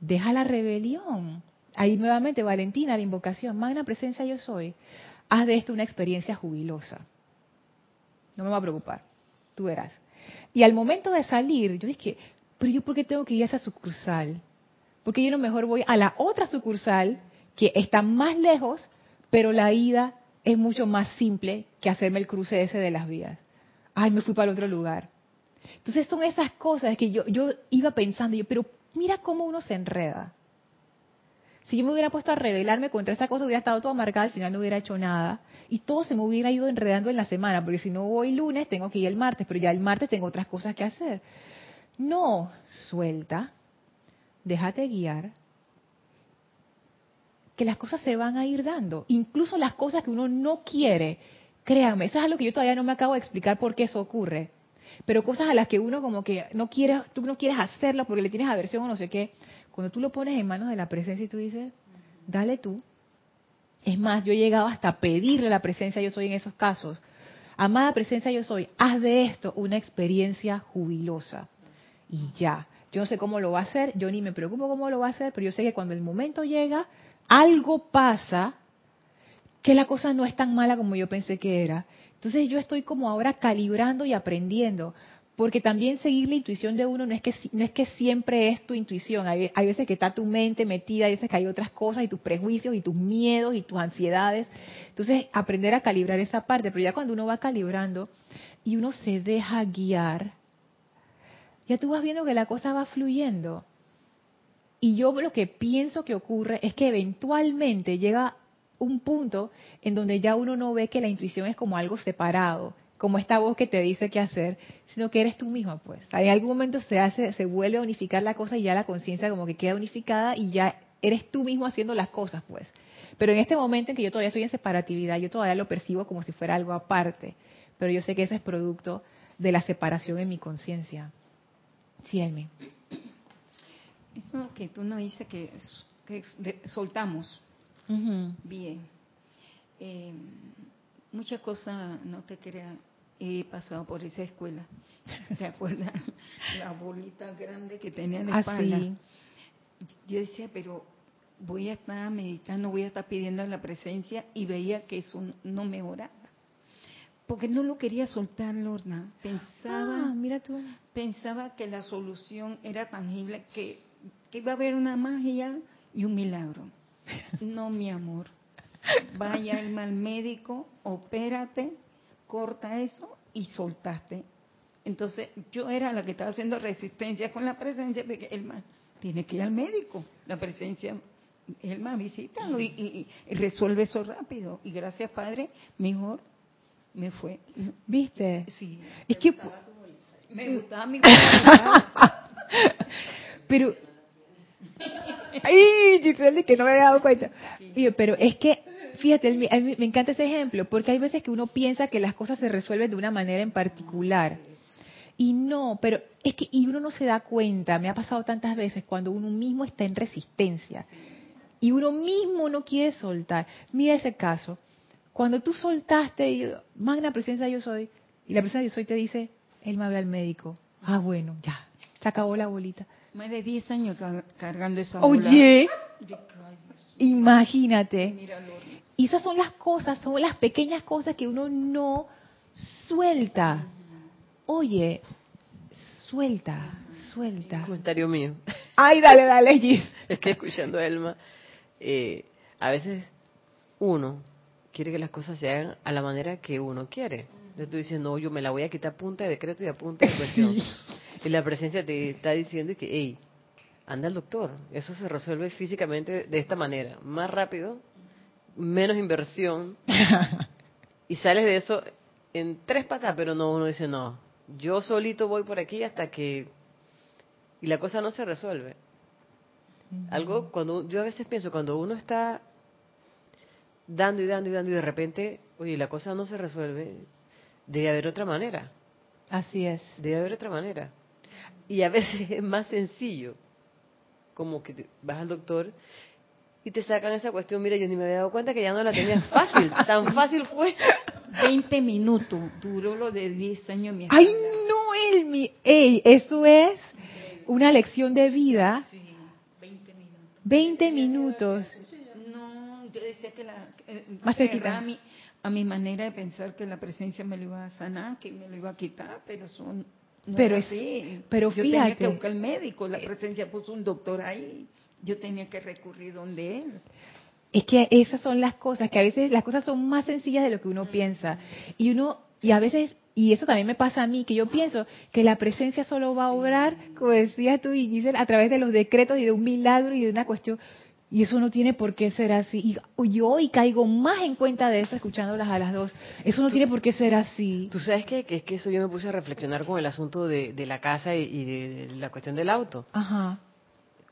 deja la rebelión. Ahí nuevamente, Valentina, la invocación, magna presencia yo soy. Haz de esto una experiencia jubilosa. No me va a preocupar, tú verás. Y al momento de salir, yo dije, pero yo por qué tengo que ir a esa sucursal? Porque yo no mejor voy a la otra sucursal que está más lejos, pero la ida es mucho más simple que hacerme el cruce ese de las vías. Ay, me fui para otro lugar. Entonces son esas cosas que yo, yo iba pensando, yo, pero mira cómo uno se enreda. Si yo me hubiera puesto a rebelarme contra esa cosa, hubiera estado todo marcada, al final no hubiera hecho nada. Y todo se me hubiera ido enredando en la semana, porque si no voy lunes, tengo que ir el martes, pero ya el martes tengo otras cosas que hacer. No, suelta, déjate guiar, que las cosas se van a ir dando. Incluso las cosas que uno no quiere, créanme, eso es algo que yo todavía no me acabo de explicar por qué eso ocurre. Pero cosas a las que uno como que no quieres, tú no quieres hacerlo porque le tienes aversión o no sé qué, cuando tú lo pones en manos de la presencia y tú dices, dale tú. Es más, yo he llegado hasta pedirle la presencia yo soy en esos casos. Amada presencia yo soy, haz de esto una experiencia jubilosa. Y ya. Yo no sé cómo lo va a hacer, yo ni me preocupo cómo lo va a hacer, pero yo sé que cuando el momento llega, algo pasa que la cosa no es tan mala como yo pensé que era. Entonces yo estoy como ahora calibrando y aprendiendo, porque también seguir la intuición de uno no es que no es que siempre es tu intuición, hay, hay, veces que está tu mente metida, hay veces que hay otras cosas y tus prejuicios y tus miedos y tus ansiedades. Entonces aprender a calibrar esa parte, pero ya cuando uno va calibrando y uno se deja guiar, ya tú vas viendo que la cosa va fluyendo. Y yo lo que pienso que ocurre es que eventualmente llega un punto en donde ya uno no ve que la intuición es como algo separado, como esta voz que te dice qué hacer, sino que eres tú misma, pues. En algún momento se hace, se vuelve a unificar la cosa y ya la conciencia como que queda unificada y ya eres tú mismo haciendo las cosas, pues. Pero en este momento en que yo todavía estoy en separatividad, yo todavía lo percibo como si fuera algo aparte, pero yo sé que eso es producto de la separación en mi conciencia. Sí, Elmi. Eso que tú nos dices que, que soltamos. Bien. Eh, muchas cosas, no te creas, he pasado por esa escuela. ¿Te acuerdas? La bolita grande que tenía en la espalda. Así. Yo decía, pero voy a estar meditando, voy a estar pidiendo la presencia y veía que eso no mejoraba. Porque no lo quería soltar, Lorna. Pensaba, Ah, mira tú. pensaba que la solución era tangible, que, que iba a haber una magia y un milagro. No, mi amor. Vaya alma al médico, opérate, corta eso y soltaste. Entonces yo era la que estaba haciendo resistencia con la presencia, porque el mal tiene que ir al médico. La presencia, el mal visítalo y, y- y resuelve eso rápido. Y gracias, Padre, mejor me fue. ¿Viste? Sí, Es que, me gustaba mi pero... ¡Ay, Giselle, que no me había dado cuenta! Pero es que, fíjate, el- a mí me encanta ese ejemplo, porque hay veces que uno piensa que las cosas se resuelven de una manera en particular. Y no, pero es que y uno no se da cuenta, me ha pasado tantas veces cuando uno mismo está en resistencia y uno mismo no quiere soltar. Mira ese caso, cuando tú soltaste, y, magna presencia yo soy, y la presencia yo soy te dice, él me ve al médico. Ah, bueno, ya, se acabó la bolita. Más de 10 años car- cargando esa bola. Oye, imagínate. Y esas son las cosas, son las pequeñas cosas que uno no suelta. Oye, suelta, suelta. Comentario mío. Ay, dale, dale, Gis. Es que escuchando a Elma, eh, a veces uno quiere que las cosas se hagan a la manera que uno quiere. Entonces tú dices, no, yo me la voy a quitar a punta de decreto y a punta de cuestión. y la presencia te está diciendo que, hey, anda al doctor. Eso se resuelve físicamente de esta manera. Más rápido, menos inversión. y sales de eso en tres patas, pero no, uno dice, no, yo solito voy por aquí hasta que... Y la cosa no se resuelve. Algo, cuando yo a veces pienso, cuando uno está dando y dando y dando y de repente, oye, la cosa no se resuelve, debe haber otra manera, Así es. debe haber otra manera. Y a veces es más sencillo, como que vas al doctor y te sacan esa cuestión, mira, yo ni me había dado cuenta que ya no la tenía fácil, tan fácil fue. 20 minutos duró lo de 10 años mi Ay, no, Elmi. Ey, eso es una lección de vida. Sí, 20 20 minutos. Yo decía que la... eh, Más A mi, a mi manera de pensar que la presencia me lo iba a sanar, que me lo iba a quitar, pero eso no Pero es- así. pero yo tenía fíjate. que buscar al médico, la presencia puso un doctor ahí, yo tenía que recurrir donde él. Es que esas son las cosas, que a veces las cosas son más sencillas de lo que uno piensa. Y uno, y a veces, y eso también me pasa a mí, que yo pienso que la presencia solo va a obrar, como decías tú y Giselle, a través de los decretos y de un milagro y de una cuestión. Y eso no tiene por qué ser así. Y yo hoy caigo más en cuenta de eso escuchándolas a las dos. Eso no tiene por qué ser así. Tú sabes que es que eso yo me puse a reflexionar con el asunto de, de la casa y, y de la cuestión del auto. Ajá.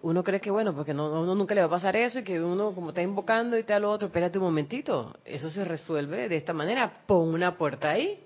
Uno cree que bueno, porque no, uno nunca le va a pasar eso y que uno como está invocando y tal lo otro, espérate un momentito, eso se resuelve de esta manera, pon una puerta ahí.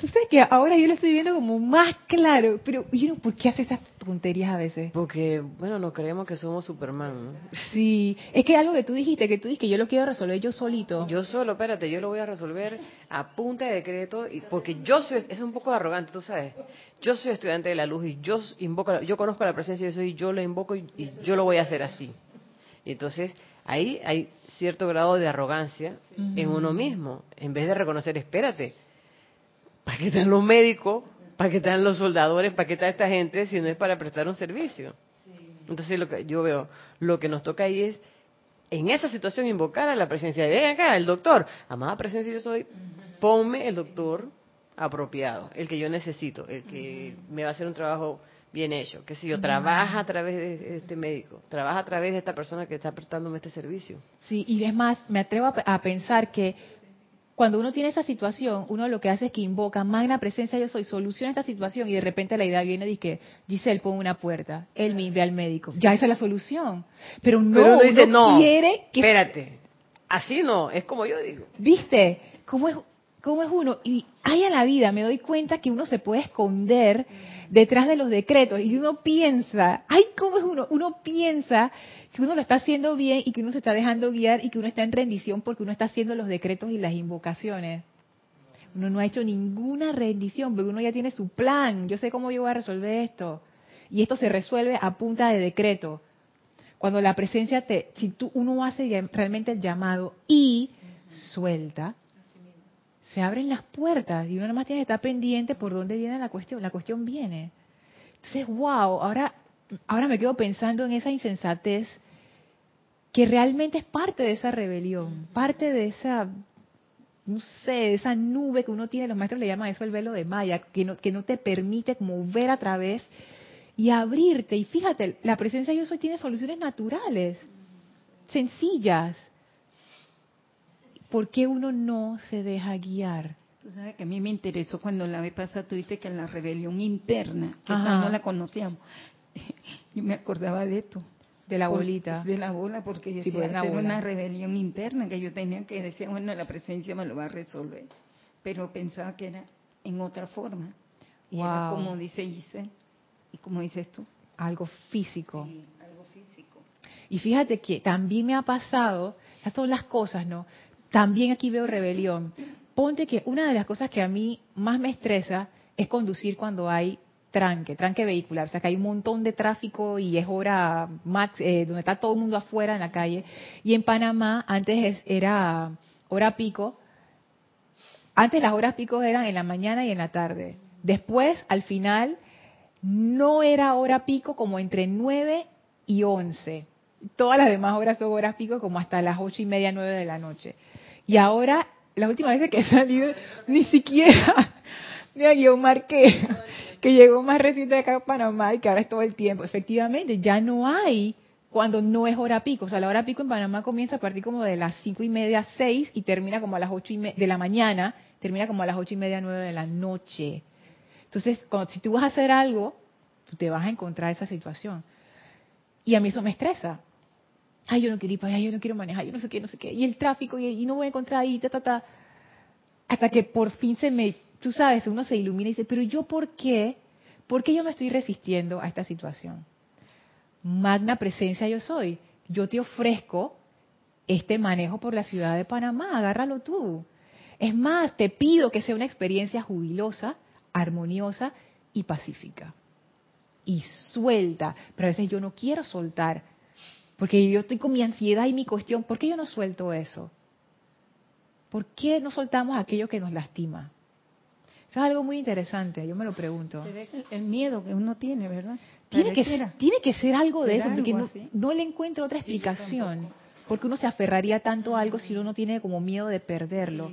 Tú sabes que ahora yo lo estoy viendo como más claro, pero yo no, ¿por qué hace esas tonterías a veces? Porque, bueno, no creemos que somos Superman. ¿no? Sí, es que algo que tú dijiste, que tú dijiste que yo lo quiero resolver yo solito. Yo solo, espérate, yo lo voy a resolver a punta de decreto, y porque yo soy, es un poco arrogante, tú sabes. Yo soy estudiante de la luz y yo invoco, yo conozco la presencia de soy, yo la invoco y, y yo lo voy a hacer así. Y entonces ahí hay cierto grado de arrogancia en uno mismo, en vez de reconocer, espérate, ¿para qué están los médicos? ¿Para qué están los soldadores? ¿Para qué está esta gente si no es para prestar un servicio? Entonces lo que yo veo, lo que nos toca ahí es en esa situación invocar a la presencia de acá, el doctor, amada presencia yo soy, ponme el doctor apropiado, el que yo necesito, el que me va a hacer un trabajo bien hecho, que si yo trabaja a través de este médico, trabaja a través de esta persona que está prestándome este servicio. Sí, y es más, me atrevo a pensar que cuando uno tiene esa situación, uno lo que hace es que invoca, magna presencia yo soy, soluciona esta situación y de repente la idea viene y dice, Giselle, pon una puerta, él me ve al médico. Ya esa es la solución. Pero no, Pero uno dice, uno no, quiere que... espérate, así no, es como yo digo. ¿Viste? ¿Cómo es, ¿Cómo es uno? Y hay en la vida, me doy cuenta que uno se puede esconder detrás de los decretos y uno piensa, ay, ¿cómo es uno? Uno piensa que uno lo está haciendo bien y que uno se está dejando guiar y que uno está en rendición porque uno está haciendo los decretos y las invocaciones. Uno no ha hecho ninguna rendición, porque uno ya tiene su plan. Yo sé cómo yo voy a resolver esto. Y esto se resuelve a punta de decreto. Cuando la presencia te, si tú, uno hace realmente el llamado y suelta, se abren las puertas y uno nada más tiene que estar pendiente por dónde viene la cuestión. La cuestión viene. Entonces, wow, ahora, ahora me quedo pensando en esa insensatez que realmente es parte de esa rebelión, parte de esa, no sé, de esa nube que uno tiene, los maestros le llaman eso el velo de Maya, que no, que no te permite como ver a través y abrirte. Y fíjate, la presencia de yo soy tiene soluciones naturales, sencillas. ¿Por qué uno no se deja guiar? Tú sabes que a mí me interesó cuando la vez pasada tuviste que la rebelión interna, que no la conocíamos. Yo me acordaba de esto. De la bolita. De la bola, porque yo Sí, decía, una era rebelión interna que yo tenía que decir, bueno, la presencia me lo va a resolver. Pero pensaba que era en otra forma. Y era Wow. como dice Giselle, y como dices tú. Algo físico. Sí, algo físico. Y fíjate que también me ha pasado, estas son las cosas, ¿no? También aquí veo rebelión. Ponte que una de las cosas que a mí más me estresa es conducir cuando hay tranque, tranque vehicular, o sea que hay un montón de tráfico y es hora max, eh, donde está todo el mundo afuera en la calle. Y en Panamá antes es- era hora pico, antes las horas pico eran en la mañana y en la tarde. Después, al final, no era hora pico como entre 9 y 11. Todas las demás horas son horas pico como hasta las ocho y media, nueve de la noche. Y ahora, las últimas veces que he salido, ni siquiera, mira, yo marqué que llegó más reciente acá a Panamá y que ahora es todo el tiempo. Efectivamente, ya no hay cuando no es hora pico. O sea, la hora pico en Panamá comienza a partir como de las cinco y media, seis y termina como a las ocho y me- de la mañana, termina como a las ocho y media, nueve de la noche. Entonces, cuando, si tú vas a hacer algo, tú te vas a encontrar esa situación. Y a mí eso me estresa. Ay, yo no quiero ir para allá, yo no quiero manejar, yo no sé qué, no sé qué. Y el tráfico, y, no voy a encontrar ahí, ta, ta, ta. Hasta que por fin se me, tú sabes, uno se ilumina y dice, pero yo por qué, por qué yo me estoy resistiendo a esta situación? Magna presencia yo soy. Yo te ofrezco este manejo por la ciudad de Panamá, agárralo tú. Es más, te pido que sea una experiencia jubilosa, armoniosa y pacífica. y suelta. Pero a veces yo no quiero soltar, porque yo estoy con mi ansiedad y mi cuestión, ¿por qué yo no suelto eso? ¿Por qué no soltamos aquello que nos lastima? Eso es algo muy interesante, yo me lo pregunto. El miedo que uno tiene, ¿verdad? Tiene que, tiene que ser algo de eso, ¿Será porque no, no le encuentro otra explicación. Porque uno se aferraría tanto a algo si uno no tiene como miedo de perderlo.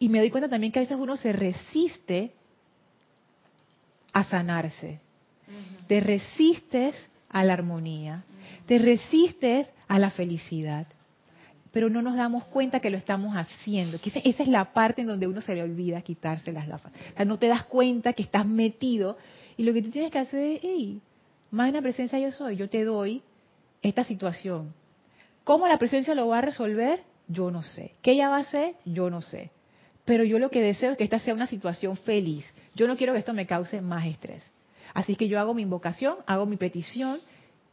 Y me doy cuenta también que a veces uno se resiste a sanarse. Te resistes a la armonía. Te resistes a la felicidad. Pero no nos damos cuenta que lo estamos haciendo. Que esa- es la parte en donde uno se le olvida quitarse las gafas. O sea, no te das cuenta que estás metido y lo que tú tienes que hacer es, hey, magna presencia yo soy, yo te doy esta situación. ¿Cómo la presencia lo va a resolver? Yo no sé. ¿Qué ella va a hacer? Yo no sé. Pero yo lo que deseo es que esta sea una situación feliz. Yo no quiero que esto me cause más estrés. Así que yo hago mi invocación, hago mi petición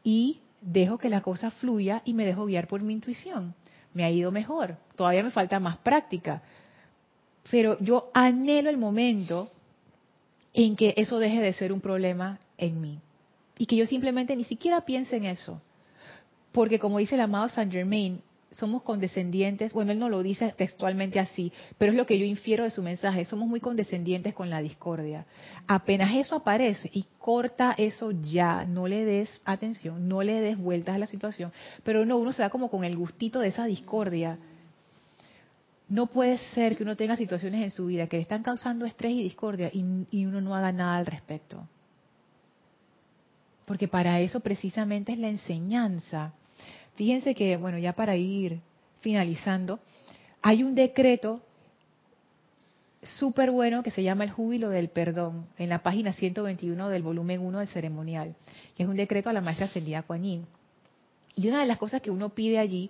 y dejo que la cosa fluya y me dejo guiar por mi intuición. Me ha ido mejor. Todavía me falta más práctica. Pero yo anhelo el momento en que eso deje de ser un problema en mí. Y que yo simplemente ni siquiera piense en eso. Porque como dice el amado Saint Germain, somos condescendientes, bueno, él no lo dice textualmente así, pero es lo que yo infiero de su mensaje, somos muy condescendientes con la discordia. Apenas eso aparece y corta eso ya, no le des atención, no le des vueltas a la situación, pero no, uno se da como con el gustito de esa discordia. No puede ser que uno tenga situaciones en su vida que le están causando estrés y discordia y, y uno no haga nada al respecto. Porque para eso precisamente es la enseñanza. Fíjense que, bueno, ya para ir finalizando, hay un decreto súper bueno que se llama el júbilo del perdón, en la página 121 del volumen 1 del ceremonial, que es un decreto a la maestra ascendida Kuan. Y una de las cosas que uno pide allí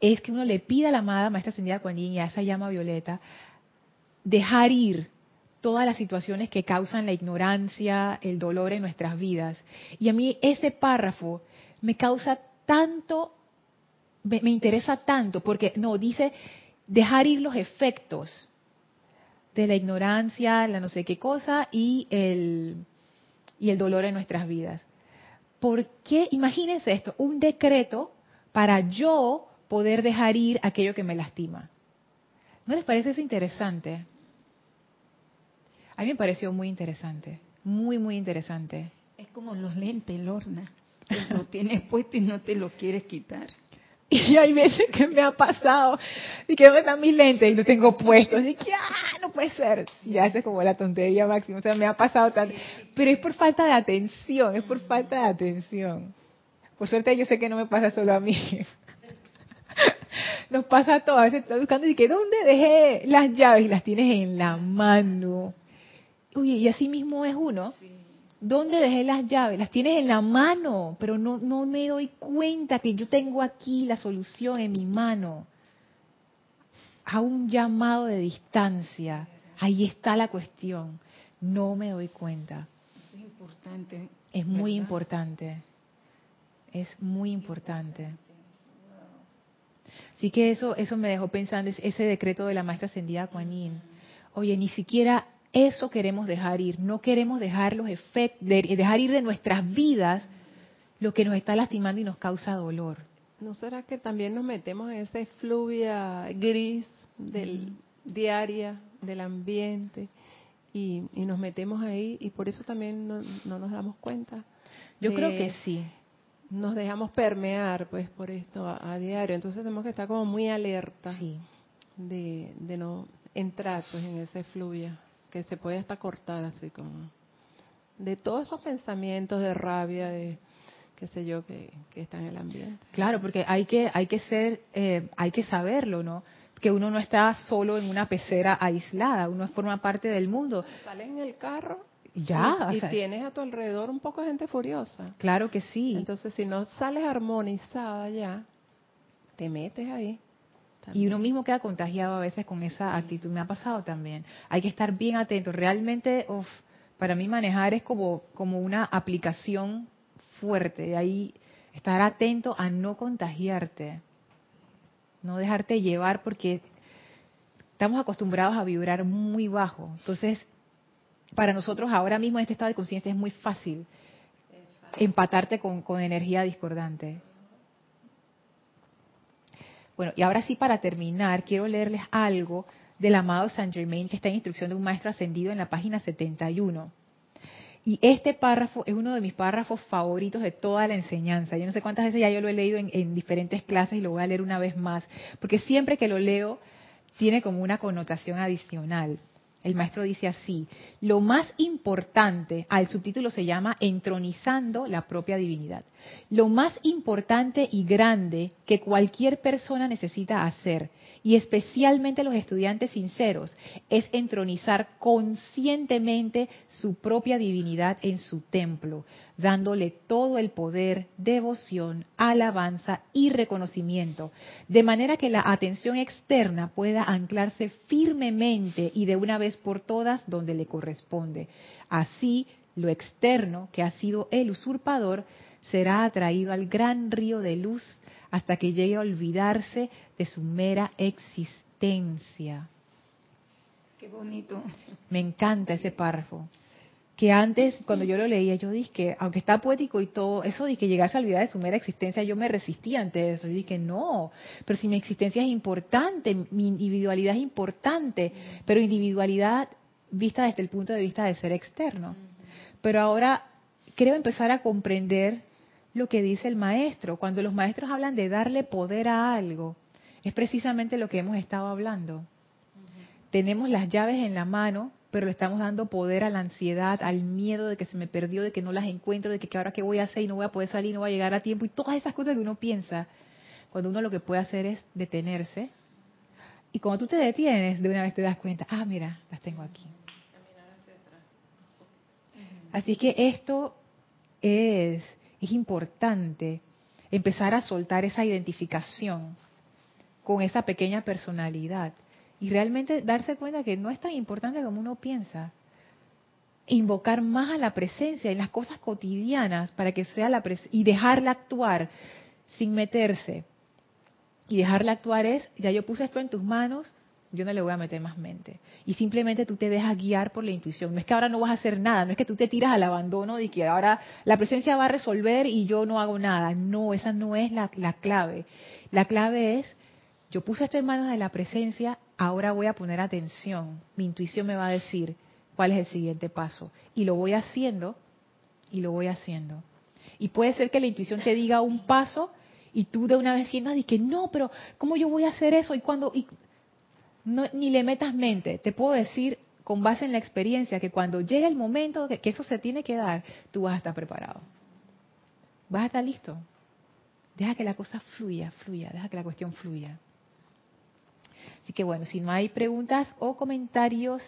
es que uno le pida a la amada maestra ascendida Kuan y a esa llama violeta dejar ir todas las situaciones que causan la ignorancia, el dolor en nuestras vidas. Y a mí ese párrafo me causa tanto, me, interesa tanto, porque no, dice dejar ir los efectos de la ignorancia, la no sé qué cosa y el, y el dolor en nuestras vidas. ¿Por qué? Imagínense esto, un decreto para yo poder dejar ir aquello que me lastima. ¿No les parece eso interesante? A mí me pareció muy interesante, muy, muy interesante. Es como los lentes, Lorna. Lo tienes puesto y no te lo quieres quitar. Y hay veces que me ha pasado y que no están mis lentes y los tengo puestos. Y que, ah, no puede ser. Ya es como la tontería máxima. O sea, me ha pasado tanto. Pero es por falta de atención, es por falta de atención. Por suerte yo sé que no me pasa solo a mí. Nos pasa a todos. A veces estoy buscando y que, ¿dónde dejé las llaves? Y las tienes en la mano. Oye, y así mismo es uno. ¿Dónde dejé las llaves? Las tienes en la mano, pero no, no me doy cuenta que yo tengo aquí la solución en mi mano. A un llamado de distancia. Ahí está la cuestión. No me doy cuenta. Es importante. Es muy importante. Es muy importante. Así que eso, eso me dejó pensando, es- ese decreto de la maestra ascendida Kuan Yin. Oye, ni siquiera eso queremos dejar ir. No queremos dejar los efectos, dejar ir de nuestras vidas lo que nos está lastimando y nos causa dolor. ¿No será que también nos metemos en esa efluvia gris del diaria, del ambiente, y, y nos metemos ahí y por eso también no, no nos damos cuenta? Yo de- creo que sí. Nos dejamos permear pues por esto a, a diario, entonces tenemos que estar como muy alerta Sí. de, de no entrar pues en esa efluvia que se puede hasta cortar así como de todos esos pensamientos de rabia, de qué sé yo, que, que están en el ambiente. Claro, porque hay que, hay que ser, eh, hay que saberlo, ¿no? Que uno no está solo en una pecera aislada, uno forma parte del mundo. Sales en el carro Ya, y, o y tienes a tu alrededor un poco de gente furiosa. claro que sí. Entonces, si no sales armonizada ya, te metes ahí. Y uno mismo queda contagiado a veces con esa actitud. Me ha pasado también. Hay que estar bien atento. Realmente, uf, para mí manejar es como, como una aplicación fuerte. Ahí estar atento a no contagiarte. No dejarte llevar porque estamos acostumbrados a vibrar muy bajo. Entonces, para nosotros ahora mismo en este estado de conciencia es muy fácil empatarte con, con energía discordante. Bueno, y ahora sí para terminar, quiero leerles algo del amado Saint Germain que está en instrucción de un maestro ascendido en la página 71. Y este párrafo es uno de mis párrafos favoritos de toda la enseñanza. Yo no sé cuántas veces ya yo lo he leído en, en diferentes clases y lo voy a leer una vez más, porque siempre que lo leo tiene como una connotación adicional. El maestro dice así, lo más importante, al subtítulo se llama Entronizando la propia divinidad. Lo más importante y grande que cualquier persona necesita hacer y especialmente los estudiantes sinceros, es entronizar conscientemente su propia divinidad en su templo, dándole todo el poder, devoción, alabanza y reconocimiento, de manera que la atención externa pueda anclarse firmemente y de una vez por todas donde le corresponde. Así, lo externo, que ha sido el usurpador, será atraído al gran río de luz hasta que llegue a olvidarse de su mera existencia. Qué bonito. Me encanta ese párrafo. Que antes, cuando yo lo leía, yo dije que, aunque está poético y todo, eso de que llegase a olvidar de su mera existencia, yo me resistía ante eso. Yo dije, no, pero si mi existencia es importante, mi individualidad es importante, pero individualidad vista desde el punto de vista de ser externo. Pero ahora creo empezar a comprender lo que dice el maestro. Cuando los maestros hablan de darle poder a algo, es precisamente lo que hemos estado hablando. Tenemos las llaves en la mano, pero le estamos dando poder a la ansiedad, al miedo de que se me perdió, de que no las encuentro, de que ahora qué voy a hacer y no voy a poder salir, no voy a llegar a tiempo y todas esas cosas que uno piensa. Cuando uno lo que puede hacer es detenerse. Y cuando tú te detienes, de una vez te das cuenta, ah, mira, las tengo aquí. Así que esto es es importante empezar a soltar esa identificación con esa pequeña personalidad y realmente darse cuenta que no es tan importante como uno piensa. Invocar más a la presencia en las cosas cotidianas para que sea la y dejarla actuar sin meterse. Y dejarla actuar es, ya yo puse esto en tus manos, yo no le voy a meter más mente. Y simplemente tú te dejas guiar por la intuición. No es que ahora no vas a hacer nada, no es que tú te tiras al abandono y que ahora la presencia va a resolver y yo no hago nada. No, esa no es la, la clave. La clave es, yo puse esto en manos de la presencia, ahora voy a poner atención. Mi intuición me va a decir cuál es el siguiente paso. Y lo voy haciendo, y lo voy haciendo. Y puede ser que la intuición te diga un paso y tú de una vez sientas y que no, pero ¿cómo yo voy a hacer eso? Y cuando... Y, no, ni le metas mente. Te puedo decir con base en la experiencia que cuando llegue el momento que, que eso se tiene que dar, tú vas a estar preparado. Vas a estar listo. Deja que la cosa fluya, fluya, deja que la cuestión fluya. Así que bueno, si no hay preguntas o comentarios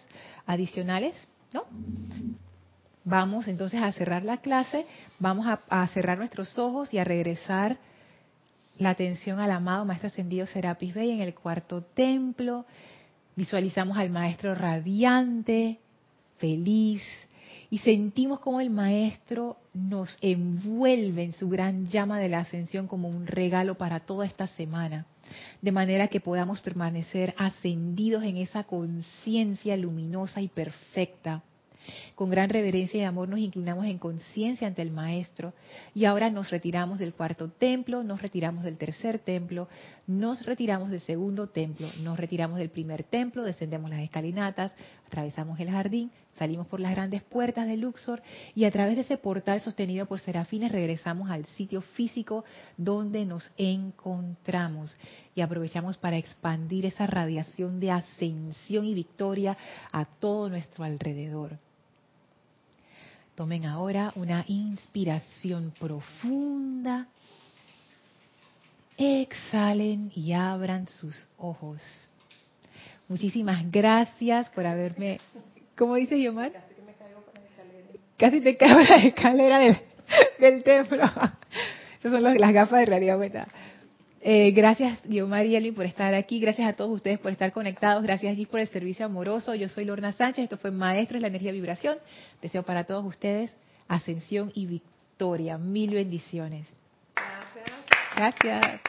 adicionales, ¿no? Vamos entonces a cerrar la clase, vamos a cerrar nuestros ojos y a regresar la atención al amado Maestro Ascendido Serapis Bey en el cuarto templo. Visualizamos al Maestro radiante, feliz, y sentimos como el Maestro nos envuelve en su gran llama de la ascensión como un regalo para toda esta semana, de manera que podamos permanecer ascendidos en esa conciencia luminosa y perfecta con gran reverencia y amor nos inclinamos en conciencia ante el Maestro y ahora nos retiramos del cuarto templo, nos retiramos del tercer templo, nos retiramos del segundo templo, nos retiramos del primer templo, descendemos las escalinatas, atravesamos el jardín, salimos por las grandes puertas de Luxor y a través de ese portal sostenido por serafines regresamos al sitio físico donde nos encontramos y aprovechamos para expandir esa radiación de ascensión y victoria a todo nuestro alrededor. Tomen ahora una inspiración profunda. Exhalen y abran sus ojos. Muchísimas gracias por haberme... ¿Cómo dice Yomar? Casi, me caigo por la escalera. Casi te caigo por la escalera del, del templo. Esas son las gafas de realidad aumentada. Eh, gracias, Guiomar y Elvin, por estar aquí. Gracias a todos ustedes por estar conectados. Gracias, Gis, por el servicio amoroso. Yo soy Lorna Sánchez. Esto fue Maestros de la Energía y Vibración. Deseo para todos ustedes ascensión y victoria. Mil bendiciones. Gracias. Gracias.